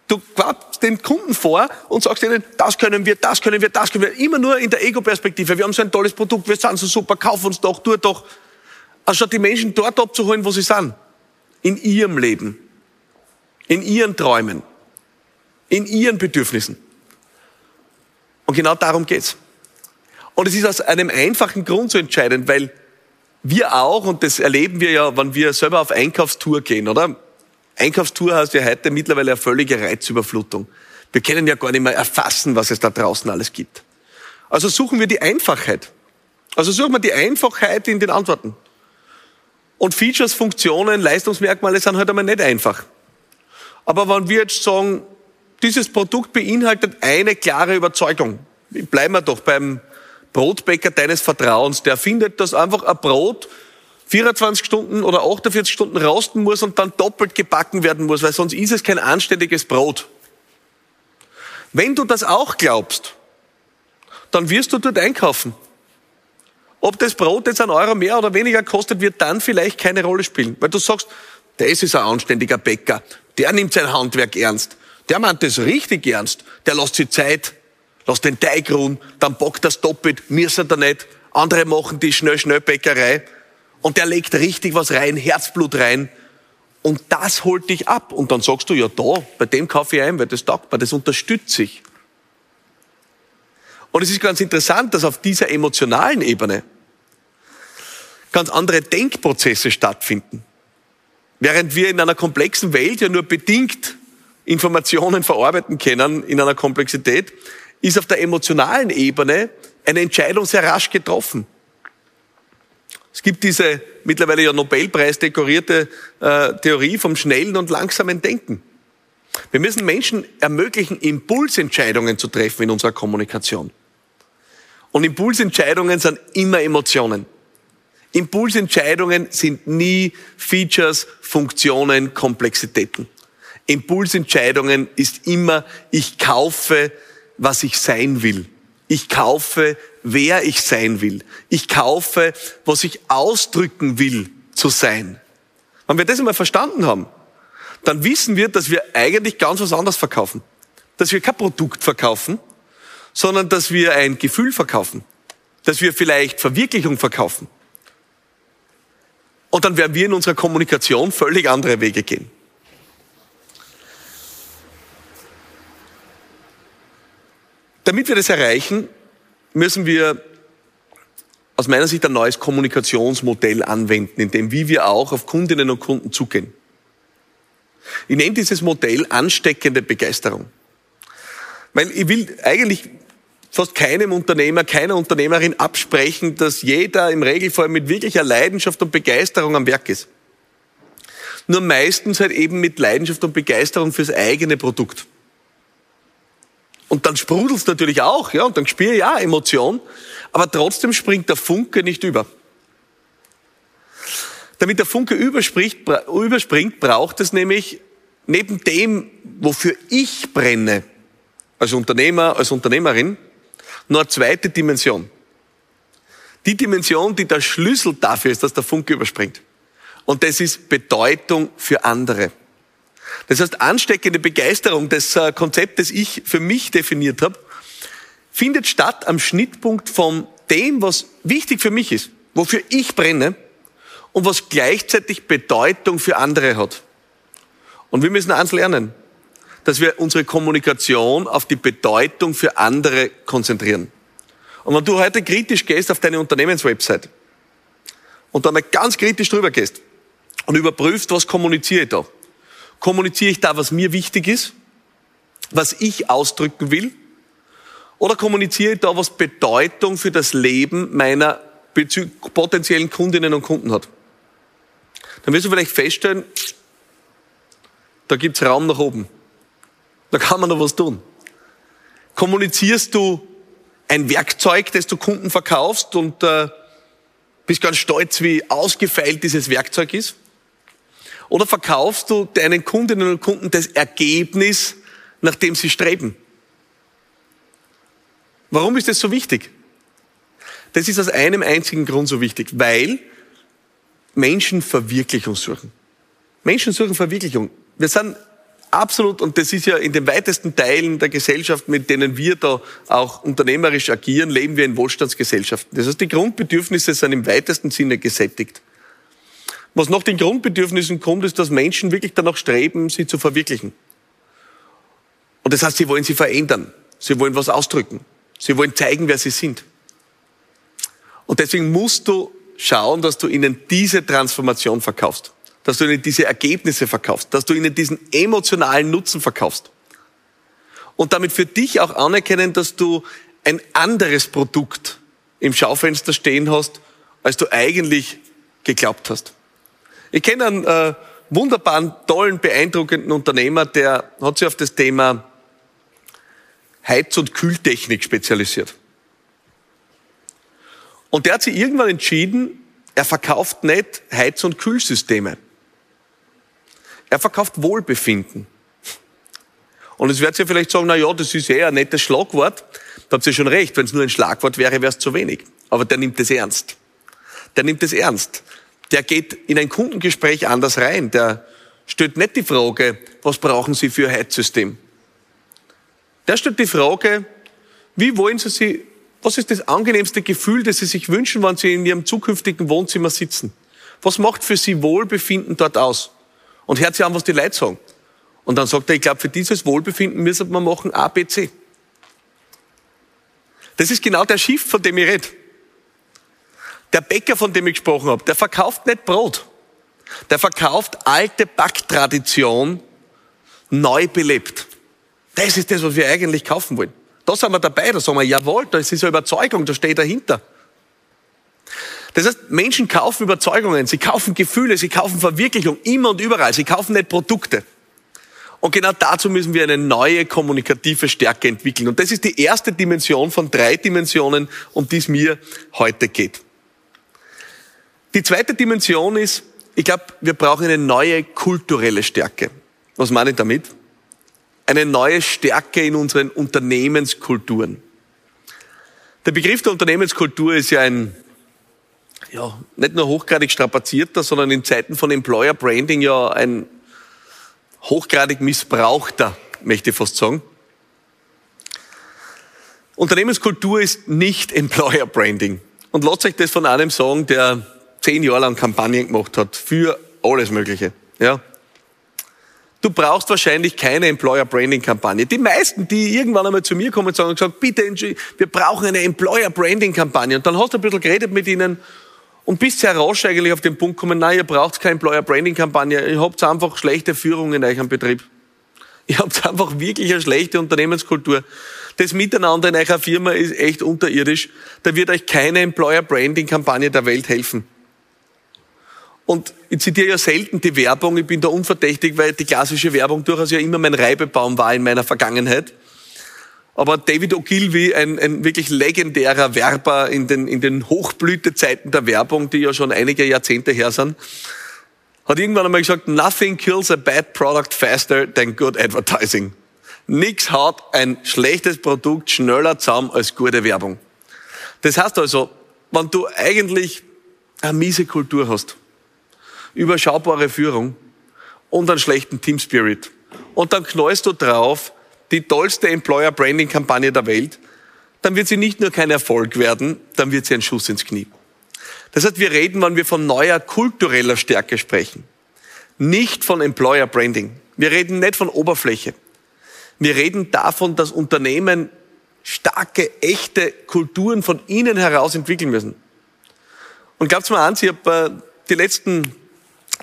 Du quatschst den Kunden vor und sagst ihnen, das können wir, das können wir, das können wir. Immer nur in der Ego-Perspektive. Wir haben so ein tolles Produkt, wir sind so super, kauf uns doch, tu doch. Anstatt die Menschen dort abzuholen, wo sie sind. In ihrem Leben in ihren Träumen, in ihren Bedürfnissen. Und genau darum geht's. Und es ist aus einem einfachen Grund so entscheidend, weil wir auch, und das erleben wir ja, wenn wir selber auf Einkaufstour gehen, oder? Einkaufstour heißt ja heute mittlerweile eine völlige Reizüberflutung. Wir können ja gar nicht mehr erfassen, was es da draußen alles gibt. Also suchen wir die Einfachheit. Also suchen wir die Einfachheit in den Antworten. Und Features, Funktionen, Leistungsmerkmale sind halt einmal nicht einfach. Aber wenn wir jetzt sagen, dieses Produkt beinhaltet eine klare Überzeugung, bleiben wir doch beim Brotbäcker deines Vertrauens, der findet, dass einfach ein Brot 24 Stunden oder 48 Stunden rosten muss und dann doppelt gebacken werden muss, weil sonst ist es kein anständiges Brot. Wenn du das auch glaubst, dann wirst du dort einkaufen. Ob das Brot jetzt ein Euro mehr oder weniger kostet, wird dann vielleicht keine Rolle spielen, weil du sagst, das ist ein anständiger Bäcker der nimmt sein Handwerk ernst. Der meint das richtig ernst. Der lässt sich Zeit, lässt den Teig ruhen, dann bockt das doppelt, müssen er nicht. Andere machen die schnell, schnell Bäckerei. Und der legt richtig was rein, Herzblut rein. Und das holt dich ab. Und dann sagst du, ja da, bei dem kaufe ich ein, weil das taugt mir, das unterstützt sich. Und es ist ganz interessant, dass auf dieser emotionalen Ebene ganz andere Denkprozesse stattfinden. Während wir in einer komplexen Welt ja nur bedingt Informationen verarbeiten können in einer Komplexität, ist auf der emotionalen Ebene eine Entscheidung sehr rasch getroffen. Es gibt diese mittlerweile ja Nobelpreis dekorierte äh, Theorie vom schnellen und langsamen Denken. Wir müssen Menschen ermöglichen, Impulsentscheidungen zu treffen in unserer Kommunikation. Und Impulsentscheidungen sind immer Emotionen. Impulsentscheidungen sind nie Features, Funktionen, Komplexitäten. Impulsentscheidungen ist immer, ich kaufe, was ich sein will. Ich kaufe, wer ich sein will. Ich kaufe, was ich ausdrücken will zu sein. Wenn wir das einmal verstanden haben, dann wissen wir, dass wir eigentlich ganz was anderes verkaufen. Dass wir kein Produkt verkaufen, sondern dass wir ein Gefühl verkaufen. Dass wir vielleicht Verwirklichung verkaufen. Und dann werden wir in unserer Kommunikation völlig andere Wege gehen. Damit wir das erreichen, müssen wir aus meiner Sicht ein neues Kommunikationsmodell anwenden, in dem wie wir auch auf Kundinnen und Kunden zugehen. Ich nenne dieses Modell ansteckende Begeisterung. Weil ich will eigentlich fast keinem Unternehmer, keiner Unternehmerin absprechen, dass jeder im Regelfall mit wirklicher Leidenschaft und Begeisterung am Werk ist. Nur meistens halt eben mit Leidenschaft und Begeisterung fürs eigene Produkt. Und dann sprudelt es natürlich auch, ja, und dann spüre ich ja Emotion, aber trotzdem springt der Funke nicht über. Damit der Funke überspringt, braucht es nämlich neben dem, wofür ich brenne, als Unternehmer, als Unternehmerin, noch eine zweite Dimension. Die Dimension, die der Schlüssel dafür ist, dass der Funke überspringt. Und das ist Bedeutung für andere. Das heißt, ansteckende Begeisterung, das äh, Konzept, das ich für mich definiert habe, findet statt am Schnittpunkt von dem, was wichtig für mich ist, wofür ich brenne und was gleichzeitig Bedeutung für andere hat. Und wir müssen eins lernen, dass wir unsere Kommunikation auf die Bedeutung für andere konzentrieren. Und wenn du heute kritisch gehst auf deine Unternehmenswebsite und da mal ganz kritisch drüber gehst und überprüfst, was kommuniziere ich da? Kommuniziere ich da, was mir wichtig ist, was ich ausdrücken will? Oder kommuniziere ich da, was Bedeutung für das Leben meiner potenziellen Kundinnen und Kunden hat? Dann wirst du vielleicht feststellen, da gibt's Raum nach oben. Da kann man noch was tun. Kommunizierst du ein Werkzeug, das du Kunden verkaufst und äh, bist ganz stolz, wie ausgefeilt dieses Werkzeug ist? Oder verkaufst du deinen Kundinnen und Kunden das Ergebnis, nach dem sie streben? Warum ist das so wichtig? Das ist aus einem einzigen Grund so wichtig, weil Menschen Verwirklichung suchen. Menschen suchen Verwirklichung. Wir sind absolut, und das ist ja in den weitesten Teilen der Gesellschaft, mit denen wir da auch unternehmerisch agieren, leben wir in Wohlstandsgesellschaften. Das heißt, die Grundbedürfnisse sind im weitesten Sinne gesättigt. Was nach den Grundbedürfnissen kommt, ist, dass Menschen wirklich danach streben, sie zu verwirklichen. Und das heißt, sie wollen sie verändern. Sie wollen was ausdrücken. Sie wollen zeigen, wer sie sind. Und deswegen musst du schauen, dass du ihnen diese Transformation verkaufst dass du ihnen diese Ergebnisse verkaufst, dass du ihnen diesen emotionalen Nutzen verkaufst. Und damit für dich auch anerkennen, dass du ein anderes Produkt im Schaufenster stehen hast, als du eigentlich geglaubt hast. Ich kenne einen äh, wunderbaren, tollen, beeindruckenden Unternehmer, der hat sich auf das Thema Heiz- und Kühltechnik spezialisiert. Und der hat sich irgendwann entschieden, er verkauft nicht Heiz- und Kühlsysteme. Er verkauft Wohlbefinden. Und es wird ja vielleicht sagen, na ja, das ist eher ein nettes Schlagwort. Da habt ihr schon recht. Wenn es nur ein Schlagwort wäre, wäre es zu wenig. Aber der nimmt es ernst. Der nimmt es ernst. Der geht in ein Kundengespräch anders rein. Der stellt nicht die Frage, was brauchen Sie für ein Heizsystem? Der stellt die Frage, wie wollen Sie sie, was ist das angenehmste Gefühl, das Sie sich wünschen, wenn Sie in Ihrem zukünftigen Wohnzimmer sitzen? Was macht für Sie Wohlbefinden dort aus? und hört sich an, was die Leute sagen. Und dann sagt er, ich glaube, für dieses Wohlbefinden müssen wir machen A, B, C. Das ist genau der Schiff, von dem ich rede. Der Bäcker, von dem ich gesprochen habe, der verkauft nicht Brot. Der verkauft alte Backtradition neu belebt. Das ist das, was wir eigentlich kaufen wollen. Da sind wir dabei, da sagen wir, jawohl, das ist eine Überzeugung, da steht dahinter. Das heißt, Menschen kaufen Überzeugungen, sie kaufen Gefühle, sie kaufen Verwirklichung immer und überall. Sie kaufen nicht Produkte. Und genau dazu müssen wir eine neue kommunikative Stärke entwickeln. Und das ist die erste Dimension von drei Dimensionen, um die es mir heute geht. Die zweite Dimension ist, ich glaube, wir brauchen eine neue kulturelle Stärke. Was meine ich damit? Eine neue Stärke in unseren Unternehmenskulturen. Der Begriff der Unternehmenskultur ist ja ein ja, nicht nur hochgradig strapazierter, sondern in Zeiten von Employer Branding ja ein hochgradig missbrauchter, möchte ich fast sagen. Unternehmenskultur ist nicht Employer Branding. Und lasst euch das von einem sagen, der zehn Jahre lang Kampagnen gemacht hat für alles Mögliche. Ja. Du brauchst wahrscheinlich keine Employer Branding Kampagne. Die meisten, die irgendwann einmal zu mir kommen und sagen, gesagt, bitte, wir brauchen eine Employer Branding Kampagne. Und dann hast du ein bisschen geredet mit ihnen und bist sehr rasch eigentlich auf den Punkt gekommen, nein, ihr braucht keine Employer Branding Kampagne, ihr habt einfach schlechte Führung in eurem Betrieb. Ihr habt einfach wirklich eine schlechte Unternehmenskultur. Das Miteinander in eurer Firma ist echt unterirdisch. Da wird euch keine Employer Branding Kampagne der Welt helfen. Und ich zitiere ja selten die Werbung, ich bin da unverdächtig, weil die klassische Werbung durchaus ja immer mein Reibebaum war in meiner Vergangenheit. Aber David Ogilvy, ein, ein wirklich legendärer Werber in den, in den Hochblütezeiten der Werbung, die ja schon einige Jahrzehnte her sind, hat irgendwann einmal gesagt, nothing kills a bad product faster than good advertising. Nix haut ein schlechtes Produkt schneller zusammen als gute Werbung. Das heißt also, wenn du eigentlich eine miese Kultur hast, überschaubare Führung und einen schlechten Team Spirit und dann knallst du drauf, die tollste Employer Branding Kampagne der Welt, dann wird sie nicht nur kein Erfolg werden, dann wird sie ein Schuss ins Knie. Das heißt, wir reden, wenn wir von neuer kultureller Stärke sprechen, nicht von Employer Branding. Wir reden nicht von Oberfläche. Wir reden davon, dass Unternehmen starke, echte Kulturen von innen heraus entwickeln müssen. Und glaubt mir eins, ich habe äh, die letzten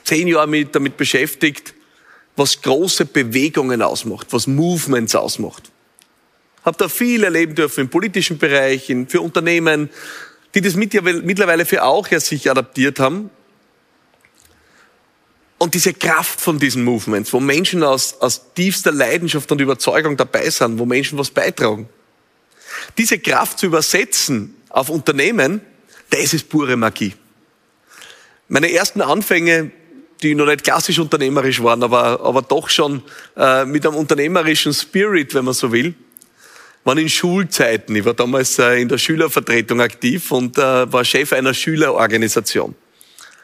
zehn Jahre mit, damit beschäftigt, was große Bewegungen ausmacht, was Movements ausmacht. Hab da viel erleben dürfen im politischen Bereich, in, für Unternehmen, die das mittlerweile für auch ja sich adaptiert haben. Und diese Kraft von diesen Movements, wo Menschen aus, aus tiefster Leidenschaft und Überzeugung dabei sind, wo Menschen was beitragen. Diese Kraft zu übersetzen auf Unternehmen, das ist pure Magie. Meine ersten Anfänge die noch nicht klassisch unternehmerisch waren, aber, aber doch schon äh, mit einem unternehmerischen Spirit, wenn man so will, waren in Schulzeiten. Ich war damals äh, in der Schülervertretung aktiv und äh, war Chef einer Schülerorganisation.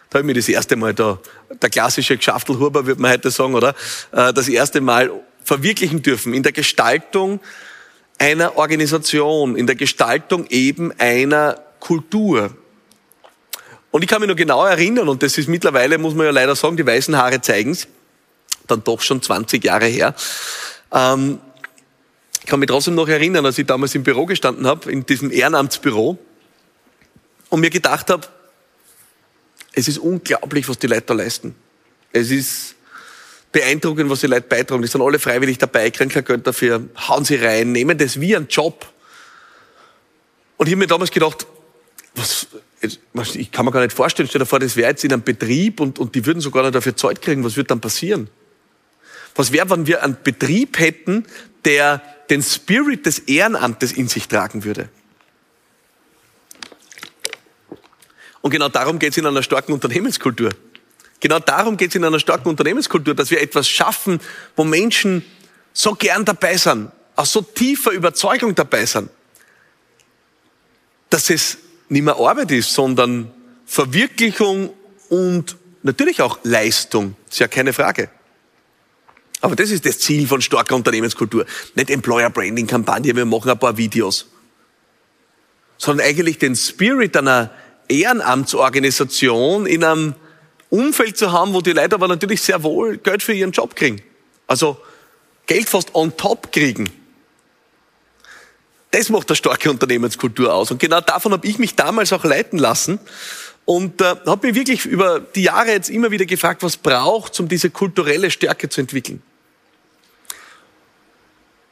Da habe ich mir das erste Mal da, der klassische Geschaftelhuber, würde man heute sagen, oder? Äh, das erste Mal verwirklichen dürfen in der Gestaltung einer Organisation, in der Gestaltung eben einer Kultur. Und ich kann mich noch genau erinnern, und das ist mittlerweile, muss man ja leider sagen, die weißen Haare zeigen's, dann doch schon 20 Jahre her. Ähm, ich kann mich trotzdem noch erinnern, als ich damals im Büro gestanden habe, in diesem Ehrenamtsbüro, und mir gedacht habe, es ist unglaublich, was die Leute da leisten. Es ist beeindruckend, was die Leute beitragen. Die sind alle freiwillig dabei, kriegen kein Geld dafür, hauen sie rein, nehmen das wie einen Job. Und ich habe mir damals gedacht, was, ich kann mir gar nicht vorstellen, stell dir vor, das wäre jetzt in einem Betrieb und, und die würden sogar noch dafür Zeit kriegen, was würde dann passieren? Was wäre, wenn wir einen Betrieb hätten, der den Spirit des Ehrenamtes in sich tragen würde? Und genau darum geht es in einer starken Unternehmenskultur. Genau darum geht es in einer starken Unternehmenskultur, dass wir etwas schaffen, wo Menschen so gern dabei sind, aus so tiefer Überzeugung dabei sind, dass es nicht mehr Arbeit ist, sondern Verwirklichung und natürlich auch Leistung. Ist ja keine Frage. Aber das ist das Ziel von starker Unternehmenskultur. Nicht Employer Branding Kampagne, wir machen ein paar Videos. Sondern eigentlich den Spirit einer Ehrenamtsorganisation in einem Umfeld zu haben, wo die Leute aber natürlich sehr wohl Geld für ihren Job kriegen. Also Geld fast on top kriegen. Das macht eine starke Unternehmenskultur aus. Und genau davon habe ich mich damals auch leiten lassen und äh, habe mir wirklich über die Jahre jetzt immer wieder gefragt, was braucht, um diese kulturelle Stärke zu entwickeln.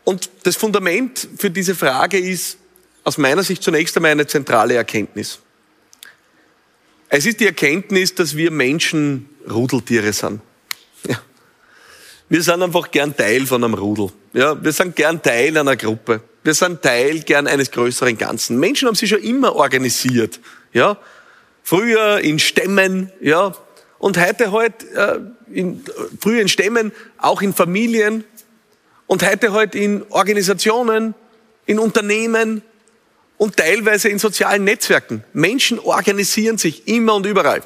Und das Fundament für diese Frage ist aus meiner Sicht zunächst einmal eine zentrale Erkenntnis. Es ist die Erkenntnis, dass wir Menschen Rudeltiere sind. Ja. Wir sind einfach gern Teil von einem Rudel. Ja, wir sind gern Teil einer Gruppe. Wir sind Teil gern eines größeren Ganzen. Menschen haben sich schon immer organisiert. Ja, früher in Stämmen, ja, und heute halt äh, in, früher in Stämmen, auch in Familien und heute halt in Organisationen, in Unternehmen und teilweise in sozialen Netzwerken. Menschen organisieren sich immer und überall.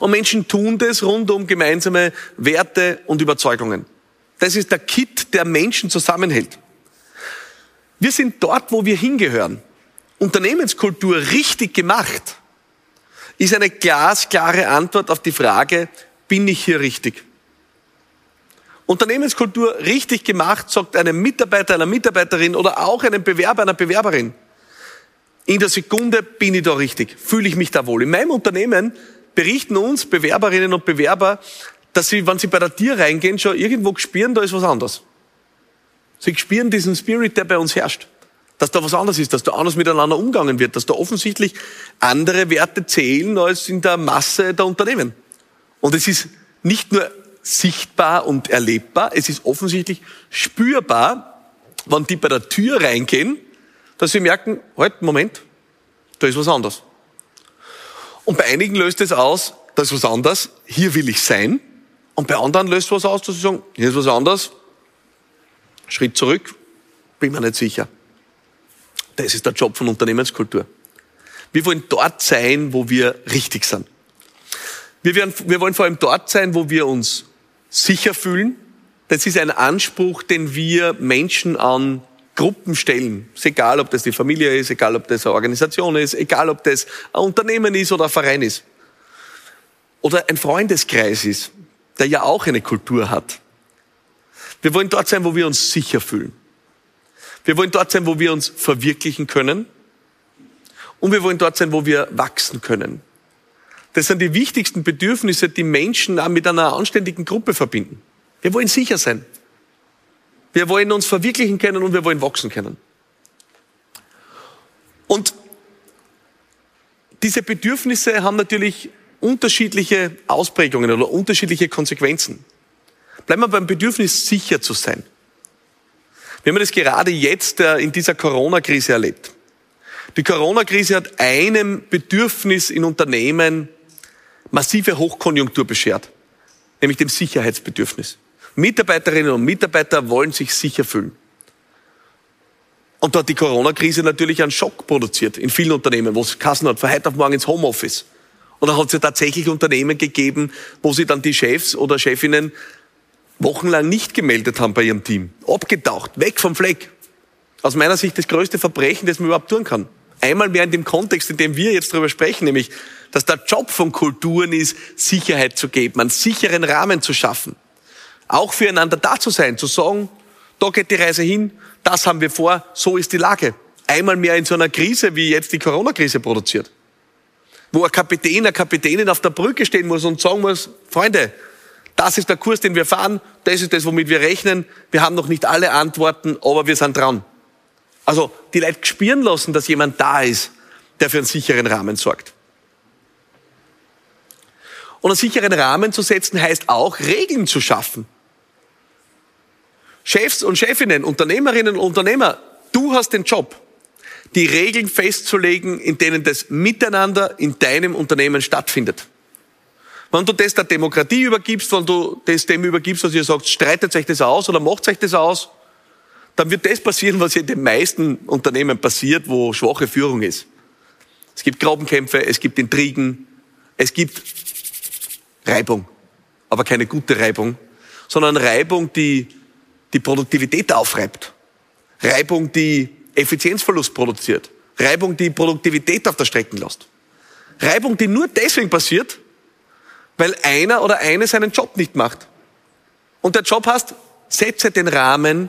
Und Menschen tun das rund um gemeinsame Werte und Überzeugungen. Das ist der Kit, der Menschen zusammenhält. Wir sind dort, wo wir hingehören. Unternehmenskultur richtig gemacht ist eine glasklare Antwort auf die Frage, bin ich hier richtig? Unternehmenskultur richtig gemacht, sagt einem Mitarbeiter, einer Mitarbeiterin oder auch einem Bewerber, einer Bewerberin. In der Sekunde bin ich da richtig, fühle ich mich da wohl. In meinem Unternehmen berichten uns Bewerberinnen und Bewerber, dass sie, wenn sie bei der Tier reingehen, schon irgendwo spüren, da ist was anderes. Sie spüren diesen Spirit, der bei uns herrscht. Dass da was anderes ist, dass da anders miteinander umgegangen wird, dass da offensichtlich andere Werte zählen als in der Masse der Unternehmen. Und es ist nicht nur sichtbar und erlebbar, es ist offensichtlich spürbar, wenn die bei der Tür reingehen, dass sie merken, halt, Moment, da ist was anderes. Und bei einigen löst es aus, da ist was anderes, hier will ich sein. Und bei anderen löst es was aus, dass sie sagen, hier ist was anderes, Schritt zurück, bin mir nicht sicher. Das ist der Job von Unternehmenskultur. Wir wollen dort sein, wo wir richtig sind. Wir, werden, wir wollen vor allem dort sein, wo wir uns sicher fühlen. Das ist ein Anspruch, den wir Menschen an Gruppen stellen. Ist egal, ob das die Familie ist, egal, ob das eine Organisation ist, egal, ob das ein Unternehmen ist oder ein Verein ist. Oder ein Freundeskreis ist, der ja auch eine Kultur hat. Wir wollen dort sein, wo wir uns sicher fühlen. Wir wollen dort sein, wo wir uns verwirklichen können. Und wir wollen dort sein, wo wir wachsen können. Das sind die wichtigsten Bedürfnisse, die Menschen mit einer anständigen Gruppe verbinden. Wir wollen sicher sein. Wir wollen uns verwirklichen können und wir wollen wachsen können. Und diese Bedürfnisse haben natürlich unterschiedliche Ausprägungen oder unterschiedliche Konsequenzen. Bleiben wir beim Bedürfnis, sicher zu sein. Wir haben das gerade jetzt äh, in dieser Corona-Krise erlebt. Die Corona-Krise hat einem Bedürfnis in Unternehmen massive Hochkonjunktur beschert, nämlich dem Sicherheitsbedürfnis. Mitarbeiterinnen und Mitarbeiter wollen sich sicher fühlen. Und da hat die Corona-Krise natürlich einen Schock produziert in vielen Unternehmen, wo es Kassen hat, von heute auf morgen ins Homeoffice. Und da hat es ja tatsächlich Unternehmen gegeben, wo sie dann die Chefs oder Chefinnen wochenlang nicht gemeldet haben bei ihrem Team. Abgetaucht, weg vom Fleck. Aus meiner Sicht das größte Verbrechen, das man überhaupt tun kann. Einmal mehr in dem Kontext, in dem wir jetzt darüber sprechen, nämlich, dass der Job von Kulturen ist, Sicherheit zu geben, einen sicheren Rahmen zu schaffen. Auch füreinander da zu sein, zu sagen, da geht die Reise hin, das haben wir vor, so ist die Lage. Einmal mehr in so einer Krise, wie jetzt die Corona-Krise produziert. Wo ein Kapitän, eine Kapitänin auf der Brücke stehen muss und sagen muss, Freunde, das ist der Kurs, den wir fahren, das ist das, womit wir rechnen. Wir haben noch nicht alle Antworten, aber wir sind dran. Also die Leute spüren lassen, dass jemand da ist, der für einen sicheren Rahmen sorgt. Und einen sicheren Rahmen zu setzen heißt auch, Regeln zu schaffen. Chefs und Chefinnen, Unternehmerinnen und Unternehmer, du hast den Job, die Regeln festzulegen, in denen das Miteinander in deinem Unternehmen stattfindet. Wenn du das der Demokratie übergibst, wenn du das dem übergibst, was ihr sagt, streitet euch das aus oder macht euch das aus, dann wird das passieren, was in den meisten Unternehmen passiert, wo schwache Führung ist. Es gibt Grabenkämpfe, es gibt Intrigen, es gibt Reibung, aber keine gute Reibung, sondern Reibung, die die Produktivität aufreibt. Reibung, die Effizienzverlust produziert. Reibung, die Produktivität auf der Strecke lässt. Reibung, die nur deswegen passiert, weil einer oder eine seinen Job nicht macht. Und der Job heißt, setze den Rahmen,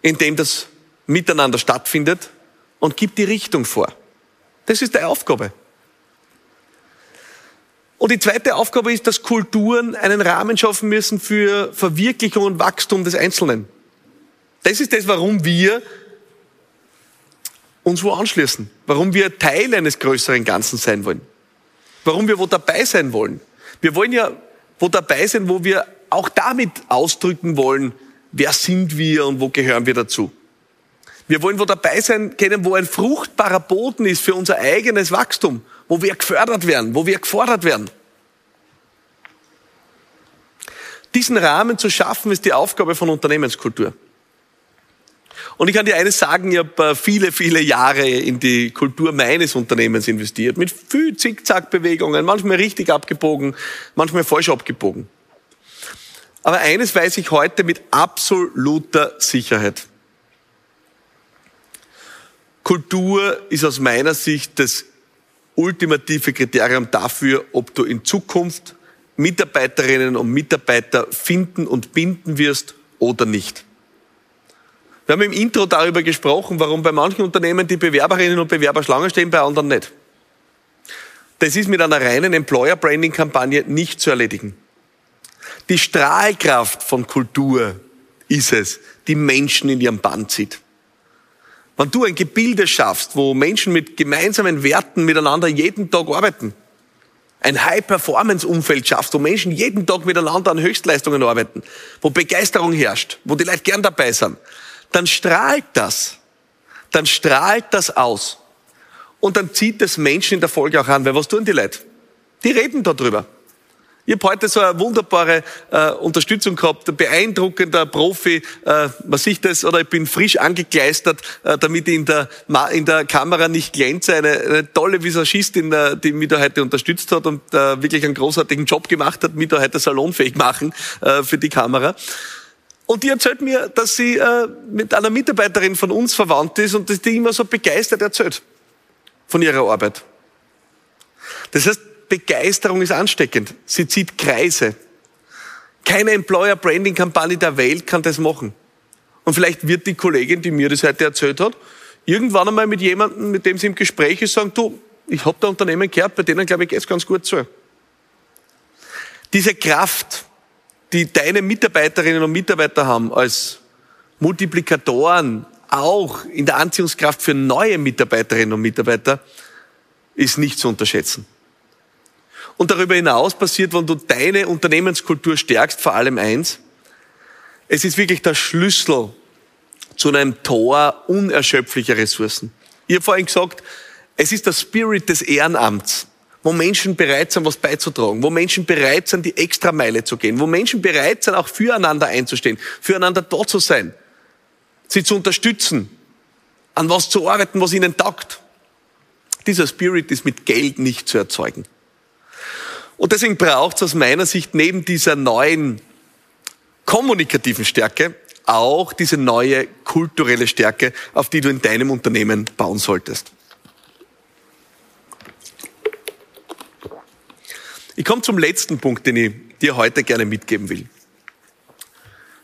in dem das Miteinander stattfindet und gib die Richtung vor. Das ist die Aufgabe. Und die zweite Aufgabe ist, dass Kulturen einen Rahmen schaffen müssen für Verwirklichung und Wachstum des Einzelnen. Das ist das, warum wir uns wo anschließen, warum wir Teil eines größeren Ganzen sein wollen warum wir wo dabei sein wollen. Wir wollen ja wo dabei sein, wo wir auch damit ausdrücken wollen, wer sind wir und wo gehören wir dazu. Wir wollen wo dabei sein können, wo ein fruchtbarer Boden ist für unser eigenes Wachstum, wo wir gefördert werden, wo wir gefordert werden. Diesen Rahmen zu schaffen, ist die Aufgabe von Unternehmenskultur. Und ich kann dir eines sagen, ich habe äh, viele, viele Jahre in die Kultur meines Unternehmens investiert, mit viel Zickzackbewegungen, manchmal richtig abgebogen, manchmal falsch abgebogen. Aber eines weiß ich heute mit absoluter Sicherheit. Kultur ist aus meiner Sicht das ultimative Kriterium dafür, ob du in Zukunft Mitarbeiterinnen und Mitarbeiter finden und binden wirst oder nicht. Wir haben im Intro darüber gesprochen, warum bei manchen Unternehmen die Bewerberinnen und Bewerber Schlange stehen, bei anderen nicht. Das ist mit einer reinen Employer Branding Kampagne nicht zu erledigen. Die Strahlkraft von Kultur ist es, die Menschen in ihrem Band zieht. Wenn du ein Gebilde schaffst, wo Menschen mit gemeinsamen Werten miteinander jeden Tag arbeiten, ein High-Performance-Umfeld schaffst, wo Menschen jeden Tag miteinander an Höchstleistungen arbeiten, wo Begeisterung herrscht, wo die Leute gern dabei sind, dann strahlt das. Dann strahlt das aus. Und dann zieht das Menschen in der Folge auch an, weil was tun die Leute? Die reden darüber. Ich habe heute so eine wunderbare äh, Unterstützung gehabt, ein beeindruckender Profi, äh, man sieht das, oder ich bin frisch angekleistert, äh, damit ich in der, in der Kamera nicht glänze. Eine, eine tolle Visagistin, äh, die mich da heute unterstützt hat und äh, wirklich einen großartigen Job gemacht hat, mich da heute salonfähig machen äh, für die Kamera. Und die erzählt mir, dass sie äh, mit einer Mitarbeiterin von uns verwandt ist und dass die immer so begeistert erzählt von ihrer Arbeit. Das heißt, Begeisterung ist ansteckend. Sie zieht Kreise. Keine Employer Branding Kampagne der Welt kann das machen. Und vielleicht wird die Kollegin, die mir das heute erzählt hat, irgendwann einmal mit jemandem, mit dem sie im Gespräch ist, sagen, du, ich habe da Unternehmen gehört, bei denen, glaube ich, geht ganz gut so. Diese Kraft, die deine Mitarbeiterinnen und Mitarbeiter haben als Multiplikatoren, auch in der Anziehungskraft für neue Mitarbeiterinnen und Mitarbeiter, ist nicht zu unterschätzen. Und darüber hinaus passiert, wenn du deine Unternehmenskultur stärkst, vor allem eins. Es ist wirklich der Schlüssel zu einem Tor unerschöpflicher Ressourcen. Habe vorhin gesagt, es ist der Spirit des Ehrenamts, wo Menschen bereit sind, was beizutragen, wo Menschen bereit sind, die Extrameile zu gehen, wo Menschen bereit sind, auch füreinander einzustehen, füreinander da zu sein, sie zu unterstützen, an was zu arbeiten, was ihnen taugt. Dieser Spirit ist mit Geld nicht zu erzeugen. Und deswegen braucht es aus meiner Sicht neben dieser neuen kommunikativen Stärke auch diese neue kulturelle Stärke, auf die du in deinem Unternehmen bauen solltest. Ich komme zum letzten Punkt, den ich dir heute gerne mitgeben will.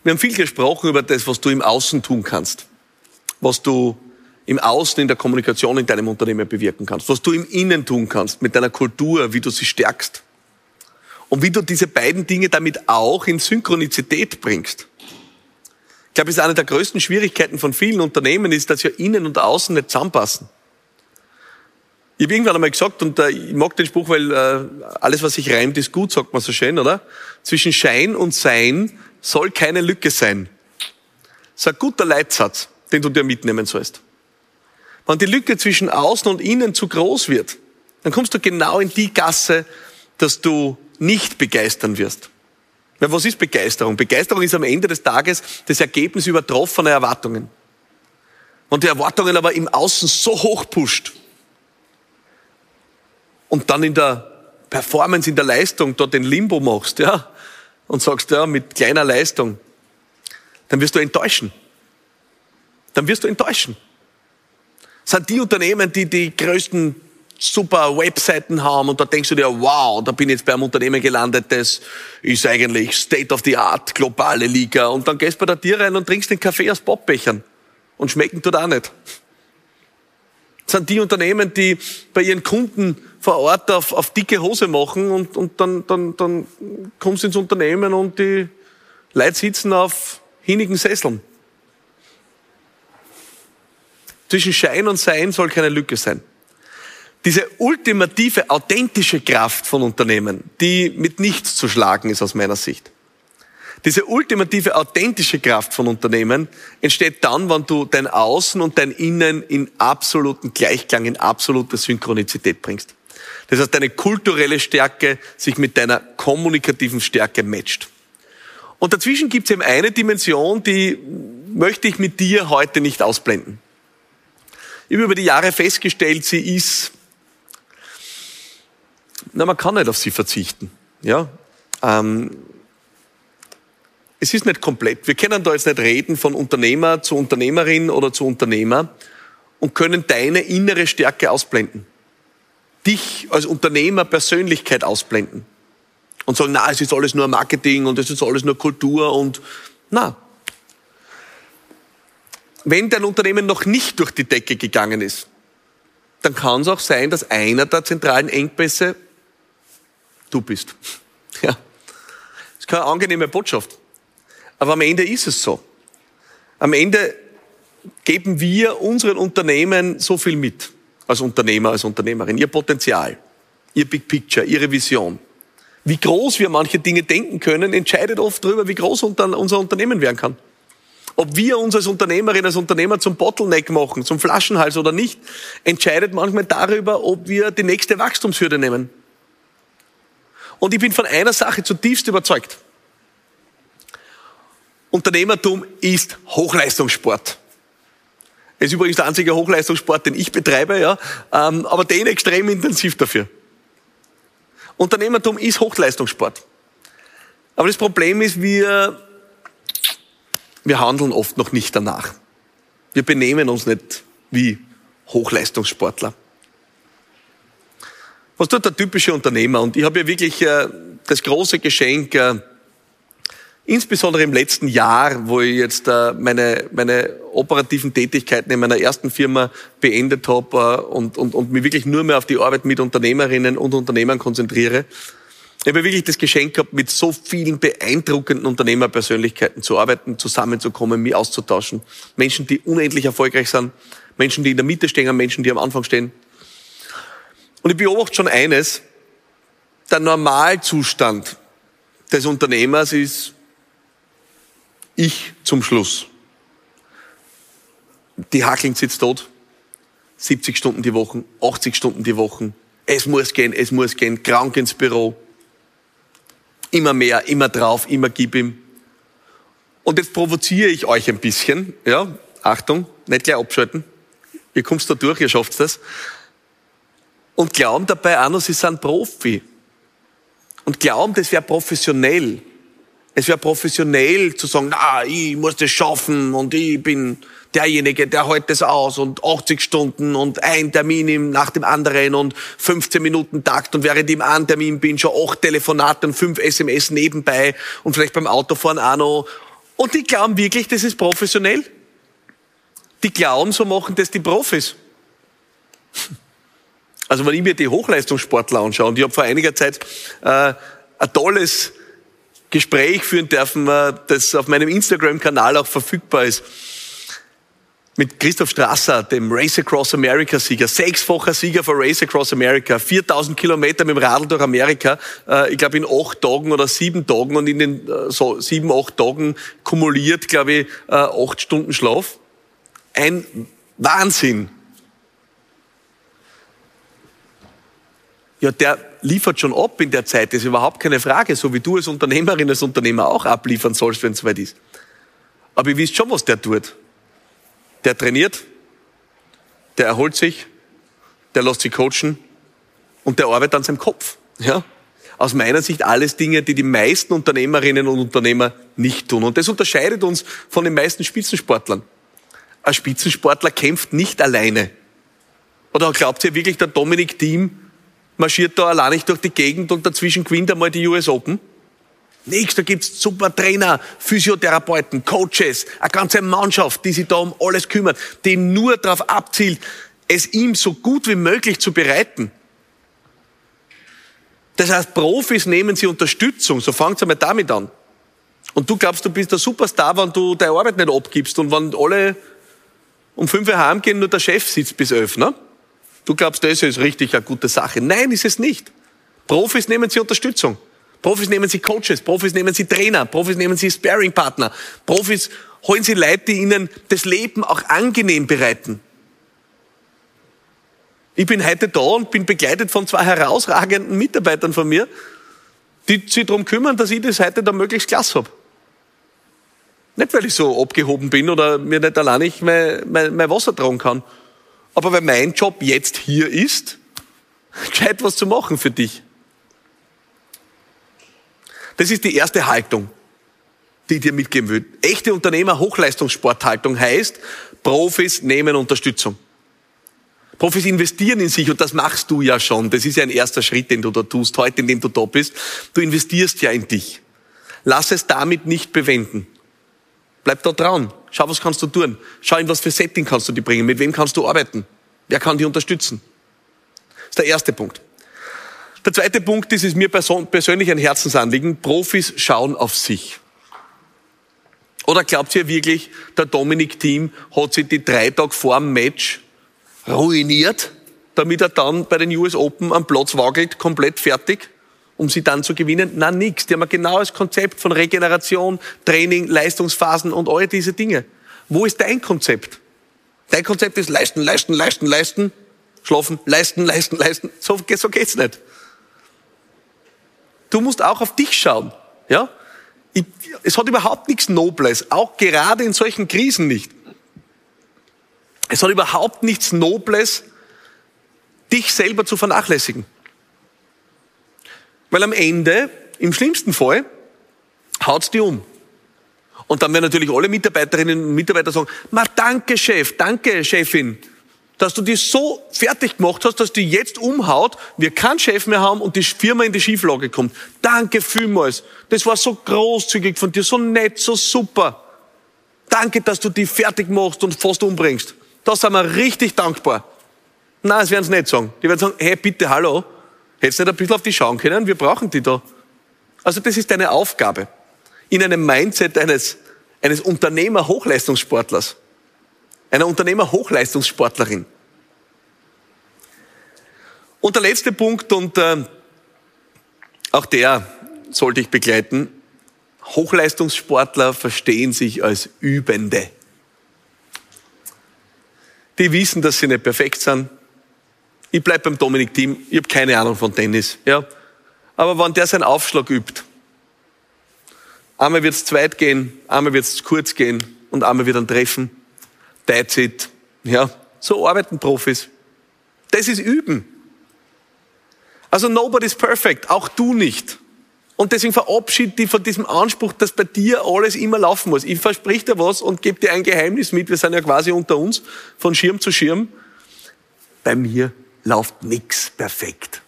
Wir haben viel gesprochen über das, was du im Außen tun kannst, was du im Außen in der Kommunikation in deinem Unternehmen bewirken kannst, was du im Innen tun kannst, mit deiner Kultur, wie du sie stärkst und wie du diese beiden Dinge damit auch in Synchronizität bringst. Ich glaube, es ist eine der größten Schwierigkeiten von vielen Unternehmen, ist, dass ja innen und außen nicht zusammenpassen. Ich habe irgendwann einmal gesagt, und äh, ich mag den Spruch, weil äh, alles, was sich reimt, ist gut, sagt man so schön, oder? Zwischen Schein und Sein soll keine Lücke sein. Das ist ein guter Leitsatz, den du dir mitnehmen sollst. Wenn die Lücke zwischen außen und innen zu groß wird, dann kommst du genau in die Gasse, dass du nicht begeistern wirst. Weil was ist Begeisterung? Begeisterung ist am Ende des Tages das Ergebnis übertroffener Erwartungen. Und die Erwartungen aber im Außen so hoch pusht und dann in der Performance, in der Leistung dort den Limbo machst, ja, und sagst, ja, mit kleiner Leistung, dann wirst du enttäuschen. Dann wirst du enttäuschen. Das sind die Unternehmen, die die größten super Webseiten haben und da denkst du dir, wow, da bin ich jetzt bei einem Unternehmen gelandet, das ist eigentlich State of the Art, globale Liga. Und dann gehst du bei der Tier rein und trinkst den Kaffee aus Popbechern. Und schmecken tut auch nicht. Sind die Unternehmen, die bei ihren Kunden vor Ort auf, auf dicke Hose machen und, und dann, dann, dann kommst du ins Unternehmen und die Leute sitzen auf hinigen Sesseln. Zwischen Schein und Sein soll keine Lücke sein diese ultimative, authentische Kraft von Unternehmen, die mit nichts zu schlagen ist aus meiner Sicht. Diese ultimative, authentische Kraft von Unternehmen entsteht dann, wenn du dein Außen und dein Innen in absoluten Gleichklang, in absolute Synchronizität bringst. Das heißt, deine kulturelle Stärke sich mit deiner kommunikativen Stärke matcht. Und dazwischen gibt es eben eine Dimension, die möchte ich mit dir heute nicht ausblenden. Ich habe über die Jahre festgestellt, sie ist na, man kann nicht auf sie verzichten. Ja? Ähm, es ist nicht komplett. Wir können da jetzt nicht reden von Unternehmer zu Unternehmerin oder zu Unternehmer und können deine innere Stärke ausblenden. Dich als Unternehmer Persönlichkeit ausblenden. Und sagen, na, es ist alles nur Marketing und es ist alles nur Kultur und, na. Wenn dein Unternehmen noch nicht durch die Decke gegangen ist, dann kann es auch sein, dass einer der zentralen Engpässe du bist. Ja. Das ist keine angenehme Botschaft. Aber am Ende ist es so. Am Ende geben wir unseren Unternehmen so viel mit, als Unternehmer, als Unternehmerin, ihr Potenzial, ihr Big Picture, ihre Vision. Wie groß wir manche Dinge denken können, entscheidet oft darüber, wie groß unser Unternehmen werden kann. Ob wir uns als Unternehmerin, als Unternehmer zum Bottleneck machen, zum Flaschenhals oder nicht, entscheidet manchmal darüber, ob wir die nächste Wachstumshürde nehmen. Und ich bin von einer Sache zutiefst überzeugt. Unternehmertum ist Hochleistungssport. Ist übrigens der einzige Hochleistungssport, den ich betreibe, ja, ähm, aber den extrem intensiv dafür. Unternehmertum ist Hochleistungssport. Aber das Problem ist, wir, wir handeln oft noch nicht danach. Wir benehmen uns nicht wie Hochleistungssportler. Was tut der typische Unternehmer? Und ich habe ja wirklich äh, das große Geschenk, äh, insbesondere im letzten Jahr, wo ich jetzt äh, meine, meine operativen Tätigkeiten in meiner ersten Firma beendet habe äh, und, und, und mich wirklich nur mehr auf die Arbeit mit Unternehmerinnen und Unternehmern konzentriere. Ich habe wirklich das Geschenk gehabt, mit so vielen beeindruckenden Unternehmerpersönlichkeiten zu arbeiten, zusammenzukommen, mich auszutauschen. Menschen, die unendlich erfolgreich sind, Menschen, die in der Mitte stehen, Menschen, die am Anfang stehen. Und ich beobachte schon eines, der Normalzustand des Unternehmers ist ich zum Schluss. Die Hackeln sitzt tot. 70 Stunden die Woche, 80 Stunden die Woche. Es muss gehen, es muss gehen. Krank ins Büro. Immer mehr, immer drauf, immer gib ihm. Und jetzt provoziere ich euch ein bisschen. Ja, Achtung, nicht gleich abschalten. Ihr kommt da durch, ihr schafft das. Und glauben dabei noch, sie sind Profi. Und glauben, das wäre professionell. Es wäre professionell zu sagen, na, ich muss das schaffen und ich bin derjenige, der hält das aus und 80 Stunden und ein Termin nach dem anderen und 15 Minuten Takt und während ich im einen Termin bin, schon acht Telefonate und fünf SMS nebenbei und vielleicht beim Autofahren auch noch. Und die glauben wirklich, das ist professionell. Die glauben, so machen das die Profis. Also wenn ich mir die Hochleistungssportler anschaue, und ich habe vor einiger Zeit äh, ein tolles Gespräch führen dürfen, das auf meinem Instagram-Kanal auch verfügbar ist. Mit Christoph Strasser, dem Race Across America Sieger, sechsfacher Sieger für Race Across America, 4000 Kilometer mit dem Radl durch Amerika, äh, ich glaube in acht Tagen oder sieben Tagen und in den äh, so sieben, acht Tagen kumuliert, glaube ich, äh, acht Stunden Schlaf. Ein Wahnsinn. Ja, der liefert schon ab in der Zeit, das ist überhaupt keine Frage, so wie du als Unternehmerin, als Unternehmer auch abliefern sollst, wenn es weit ist. Aber ihr wisst schon, was der tut. Der trainiert, der erholt sich, der lässt sich coachen und der arbeitet an seinem Kopf. Ja? Aus meiner Sicht alles Dinge, die die meisten Unternehmerinnen und Unternehmer nicht tun. Und das unterscheidet uns von den meisten Spitzensportlern. Ein Spitzensportler kämpft nicht alleine. Oder glaubt ihr wirklich, der Dominik Thiem marschiert da allein nicht durch die Gegend und dazwischen gewinnt einmal die US Open. Nix, da gibt's super Trainer, Physiotherapeuten, Coaches, eine ganze Mannschaft, die sich da um alles kümmert, die nur darauf abzielt, es ihm so gut wie möglich zu bereiten. Das heißt, Profis nehmen sie Unterstützung, so fangt's einmal damit an. Und du glaubst, du bist der Superstar, wenn du deine Arbeit nicht abgibst und wenn alle um fünf Uhr heimgehen, nur der Chef sitzt bis elf, ne? Du glaubst, das ist richtig eine gute Sache. Nein, ist es nicht. Profis nehmen sie Unterstützung. Profis nehmen sie Coaches, Profis nehmen sie Trainer, Profis nehmen sie Sparing-Partner. Profis holen sie Leute, die ihnen das Leben auch angenehm bereiten. Ich bin heute da und bin begleitet von zwei herausragenden Mitarbeitern von mir, die sich darum kümmern, dass ich das heute da möglichst klasse habe. Nicht, weil ich so abgehoben bin oder mir nicht allein ich mein, mein, mein Wasser tragen kann, aber weil mein Job jetzt hier ist, gescheit was zu machen für dich. Das ist die erste Haltung, die ich dir mitgeben will. Echte Unternehmer Hochleistungssporthaltung heißt, Profis nehmen Unterstützung. Profis investieren in sich und das machst du ja schon. Das ist ja ein erster Schritt, den du da tust, heute, in dem du da bist. Du investierst ja in dich. Lass es damit nicht bewenden. Bleib da dran. Schau, was kannst du tun. Schau, in was für Setting kannst du die bringen. Mit wem kannst du arbeiten. Wer kann dich unterstützen? Das ist der erste Punkt. Der zweite Punkt ist, ist mir persönlich ein Herzensanliegen. Profis schauen auf sich. Oder glaubt ihr wirklich, der Dominik-Team hat sich die drei Tage vor dem Match ruiniert, damit er dann bei den US Open am Platz wackelt, komplett fertig, um sie dann zu gewinnen? Na nix. Die haben ein genaues Konzept von Regeneration, Training, Leistungsphasen und all diese Dinge. Wo ist dein Konzept? Dein Konzept ist leisten, leisten, leisten, leisten, schlafen, leisten, leisten, leisten. So, so geht's nicht. Du musst auch auf dich schauen, ja? Ich, es hat überhaupt nichts Nobles, auch gerade in solchen Krisen nicht. Es hat überhaupt nichts Nobles, dich selber zu vernachlässigen. Weil am Ende, im schlimmsten Fall, haut's die um. Und dann werden natürlich alle Mitarbeiterinnen und Mitarbeiter sagen, ma danke Chef, danke Chefin, dass du die so fertig gemacht hast, dass die jetzt umhaut, wir keinen Chef mehr haben und die Firma in die Schieflage kommt. Danke vielmals. Das war so großzügig von dir, so nett, so super. Danke, dass du die fertig machst und fast umbringst. Da sind wir richtig dankbar. Nein, das werden sie nicht sagen. Die werden sagen, hey, bitte, hallo, hättest du nicht ein bisschen auf die schauen können? Wir brauchen die da. Also das ist deine Aufgabe. In einem Mindset eines, eines Unternehmer-Hochleistungssportlers einer Unternehmer-Hochleistungssportlerin. Und der letzte Punkt, und äh, auch der sollte ich begleiten, Hochleistungssportler verstehen sich als Übende. Die wissen, dass sie nicht perfekt sind. Ich bleib beim Dominik-Team, ich habe keine Ahnung von Tennis. Ja. Aber wenn der seinen Aufschlag übt, einmal wird es zweit gehen, einmal wird es kurz gehen und einmal wird er treffen, That's it. Ja, so arbeiten Profis. Das ist Üben. Also nobody's perfect, auch du nicht. Und deswegen verabschied dich von diesem Anspruch, dass bei dir alles immer laufen muss. Ich versprich dir was und gebe dir ein Geheimnis mit. Wir sind ja quasi unter uns, von Schirm zu Schirm. Bei mir läuft nix perfekt.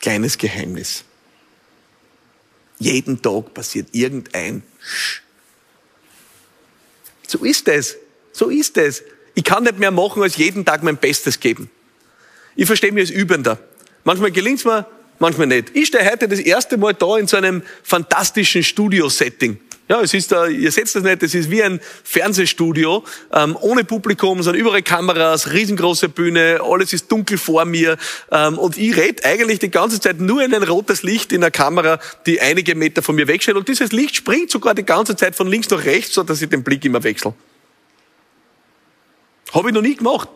Kleines Geheimnis. Jeden Tag passiert irgendein Sch. So ist es. So ist es. Ich kann nicht mehr machen, als jeden Tag mein Bestes geben. Ich verstehe mich als Übender. Manchmal gelingt's mir, manchmal nicht. Ich stehe heute das erste Mal da in so einem fantastischen Studio-Setting. Ja, es ist da, ihr seht das nicht, es ist wie ein Fernsehstudio, ähm, ohne Publikum, sondern überall Kameras, riesengroße Bühne, alles ist dunkel vor mir ähm, und ich rede eigentlich die ganze Zeit nur in ein rotes Licht in einer Kamera, die einige Meter von mir wegsteht und dieses Licht springt sogar die ganze Zeit von links nach rechts, so dass ich den Blick immer wechsle. Habe ich noch nie gemacht.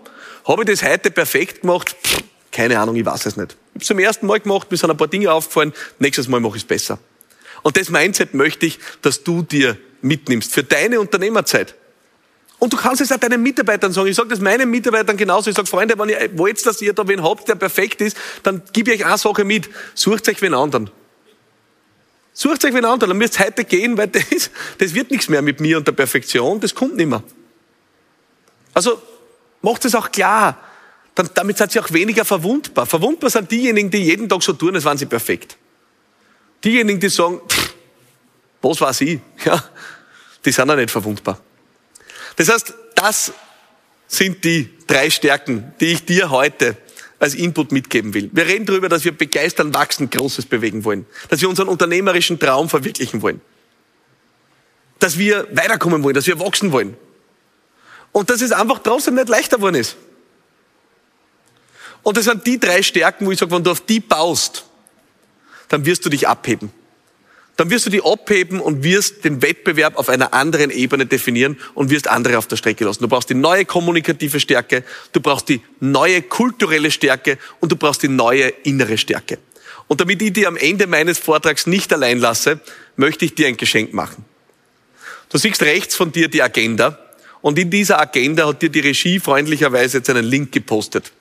Habe ich das heute perfekt gemacht? Keine Ahnung, ich weiß es nicht. Ich habe es zum ersten Mal gemacht, mir sind ein paar Dinge aufgefallen, nächstes Mal mache ich es besser. Und das Mindset möchte ich, dass du dir mitnimmst für deine Unternehmerzeit. Und du kannst es auch deinen Mitarbeitern sagen. Ich sage das meinen Mitarbeitern genauso. Ich sage, Freunde, wenn ihr wollt, dass ihr da wen habt, der perfekt ist, dann gebe ich euch eine Sache mit. Sucht euch wen anderen. Sucht euch wen anderen. Dann müsst ihr heute gehen, weil das, das wird nichts mehr mit mir und der Perfektion. Das kommt nicht mehr. Also macht es auch klar. Dann, damit seid ihr auch weniger verwundbar. Verwundbar sind diejenigen, die jeden Tag so tun, als waren sie perfekt. Diejenigen, die sagen, pff, was war sie? Ja, die sind auch nicht verwundbar. Das heißt, das sind die drei Stärken, die ich dir heute als Input mitgeben will. Wir reden darüber, dass wir begeistern, wachsen, Großes bewegen wollen. Dass wir unseren unternehmerischen Traum verwirklichen wollen. Dass wir weiterkommen wollen, dass wir wachsen wollen. Und dass es einfach trotzdem nicht leichter geworden ist. Und das sind die drei Stärken, wo ich sage, wenn du auf die baust, dann wirst du dich abheben. Dann wirst du dich abheben und wirst den Wettbewerb auf einer anderen Ebene definieren und wirst andere auf der Strecke lassen. Du brauchst die neue kommunikative Stärke, du brauchst die neue kulturelle Stärke und du brauchst die neue innere Stärke. Und damit ich dir am Ende meines Vortrags nicht allein lasse, möchte ich dir ein Geschenk machen. Du siehst rechts von dir die Agenda. Und in dieser Agenda hat dir die Regie freundlicherweise jetzt einen Link gepostet.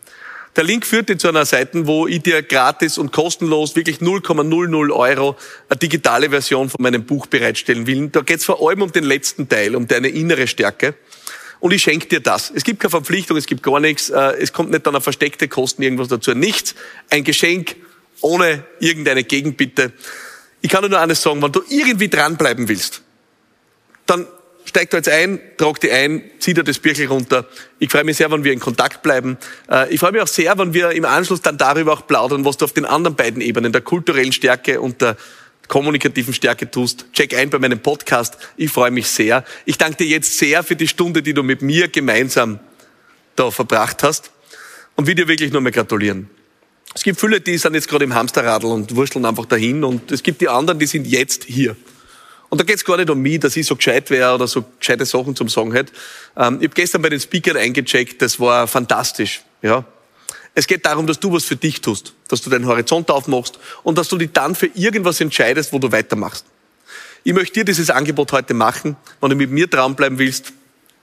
Der Link führt dir zu einer Seite, wo ich dir gratis und kostenlos wirklich 0,00 Euro eine digitale Version von meinem Buch bereitstellen will. Da geht es vor allem um den letzten Teil, um deine innere Stärke. Und ich schenke dir das. Es gibt keine Verpflichtung, es gibt gar nichts. Äh, es kommt nicht dann auf versteckte Kosten irgendwas dazu. Nichts. Ein Geschenk ohne irgendeine Gegenbitte. Ich kann dir nur eines sagen, wenn du irgendwie dranbleiben willst, dann steig da jetzt ein, trag die ein, zieh dir das Birkel runter. Ich freue mich sehr, wenn wir in Kontakt bleiben. Äh, ich freue mich auch sehr, wenn wir im Anschluss dann darüber auch plaudern, was du auf den anderen beiden Ebenen, der kulturellen Stärke und der kommunikativen Stärke tust. Check ein bei meinem Podcast. Ich freue mich sehr. Ich danke dir jetzt sehr für die Stunde, die du mit mir gemeinsam da verbracht hast und will dir wirklich nur mal gratulieren. Es gibt viele, die sind jetzt gerade im Hamsterradl und wurschteln einfach dahin und es gibt die anderen, die sind jetzt hier. Und da geht's gar nicht um mich, dass ich so gescheit wäre oder so gescheite Sachen zum Sagen hätte. Ähm, ich habe gestern bei den Speakern eingecheckt, das war fantastisch. Ja, es geht darum, dass du was für dich tust, dass du deinen Horizont aufmachst und dass du dich dann für irgendwas entscheidest, wo du weitermachst. Ich möchte dir dieses Angebot heute machen. Wenn du mit mir dranbleiben willst,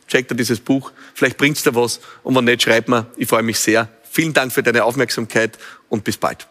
check dir dieses Buch. Vielleicht bringt's dir was. Und wenn nicht, schreib mir. Ich freue mich sehr. Vielen Dank für deine Aufmerksamkeit und bis bald.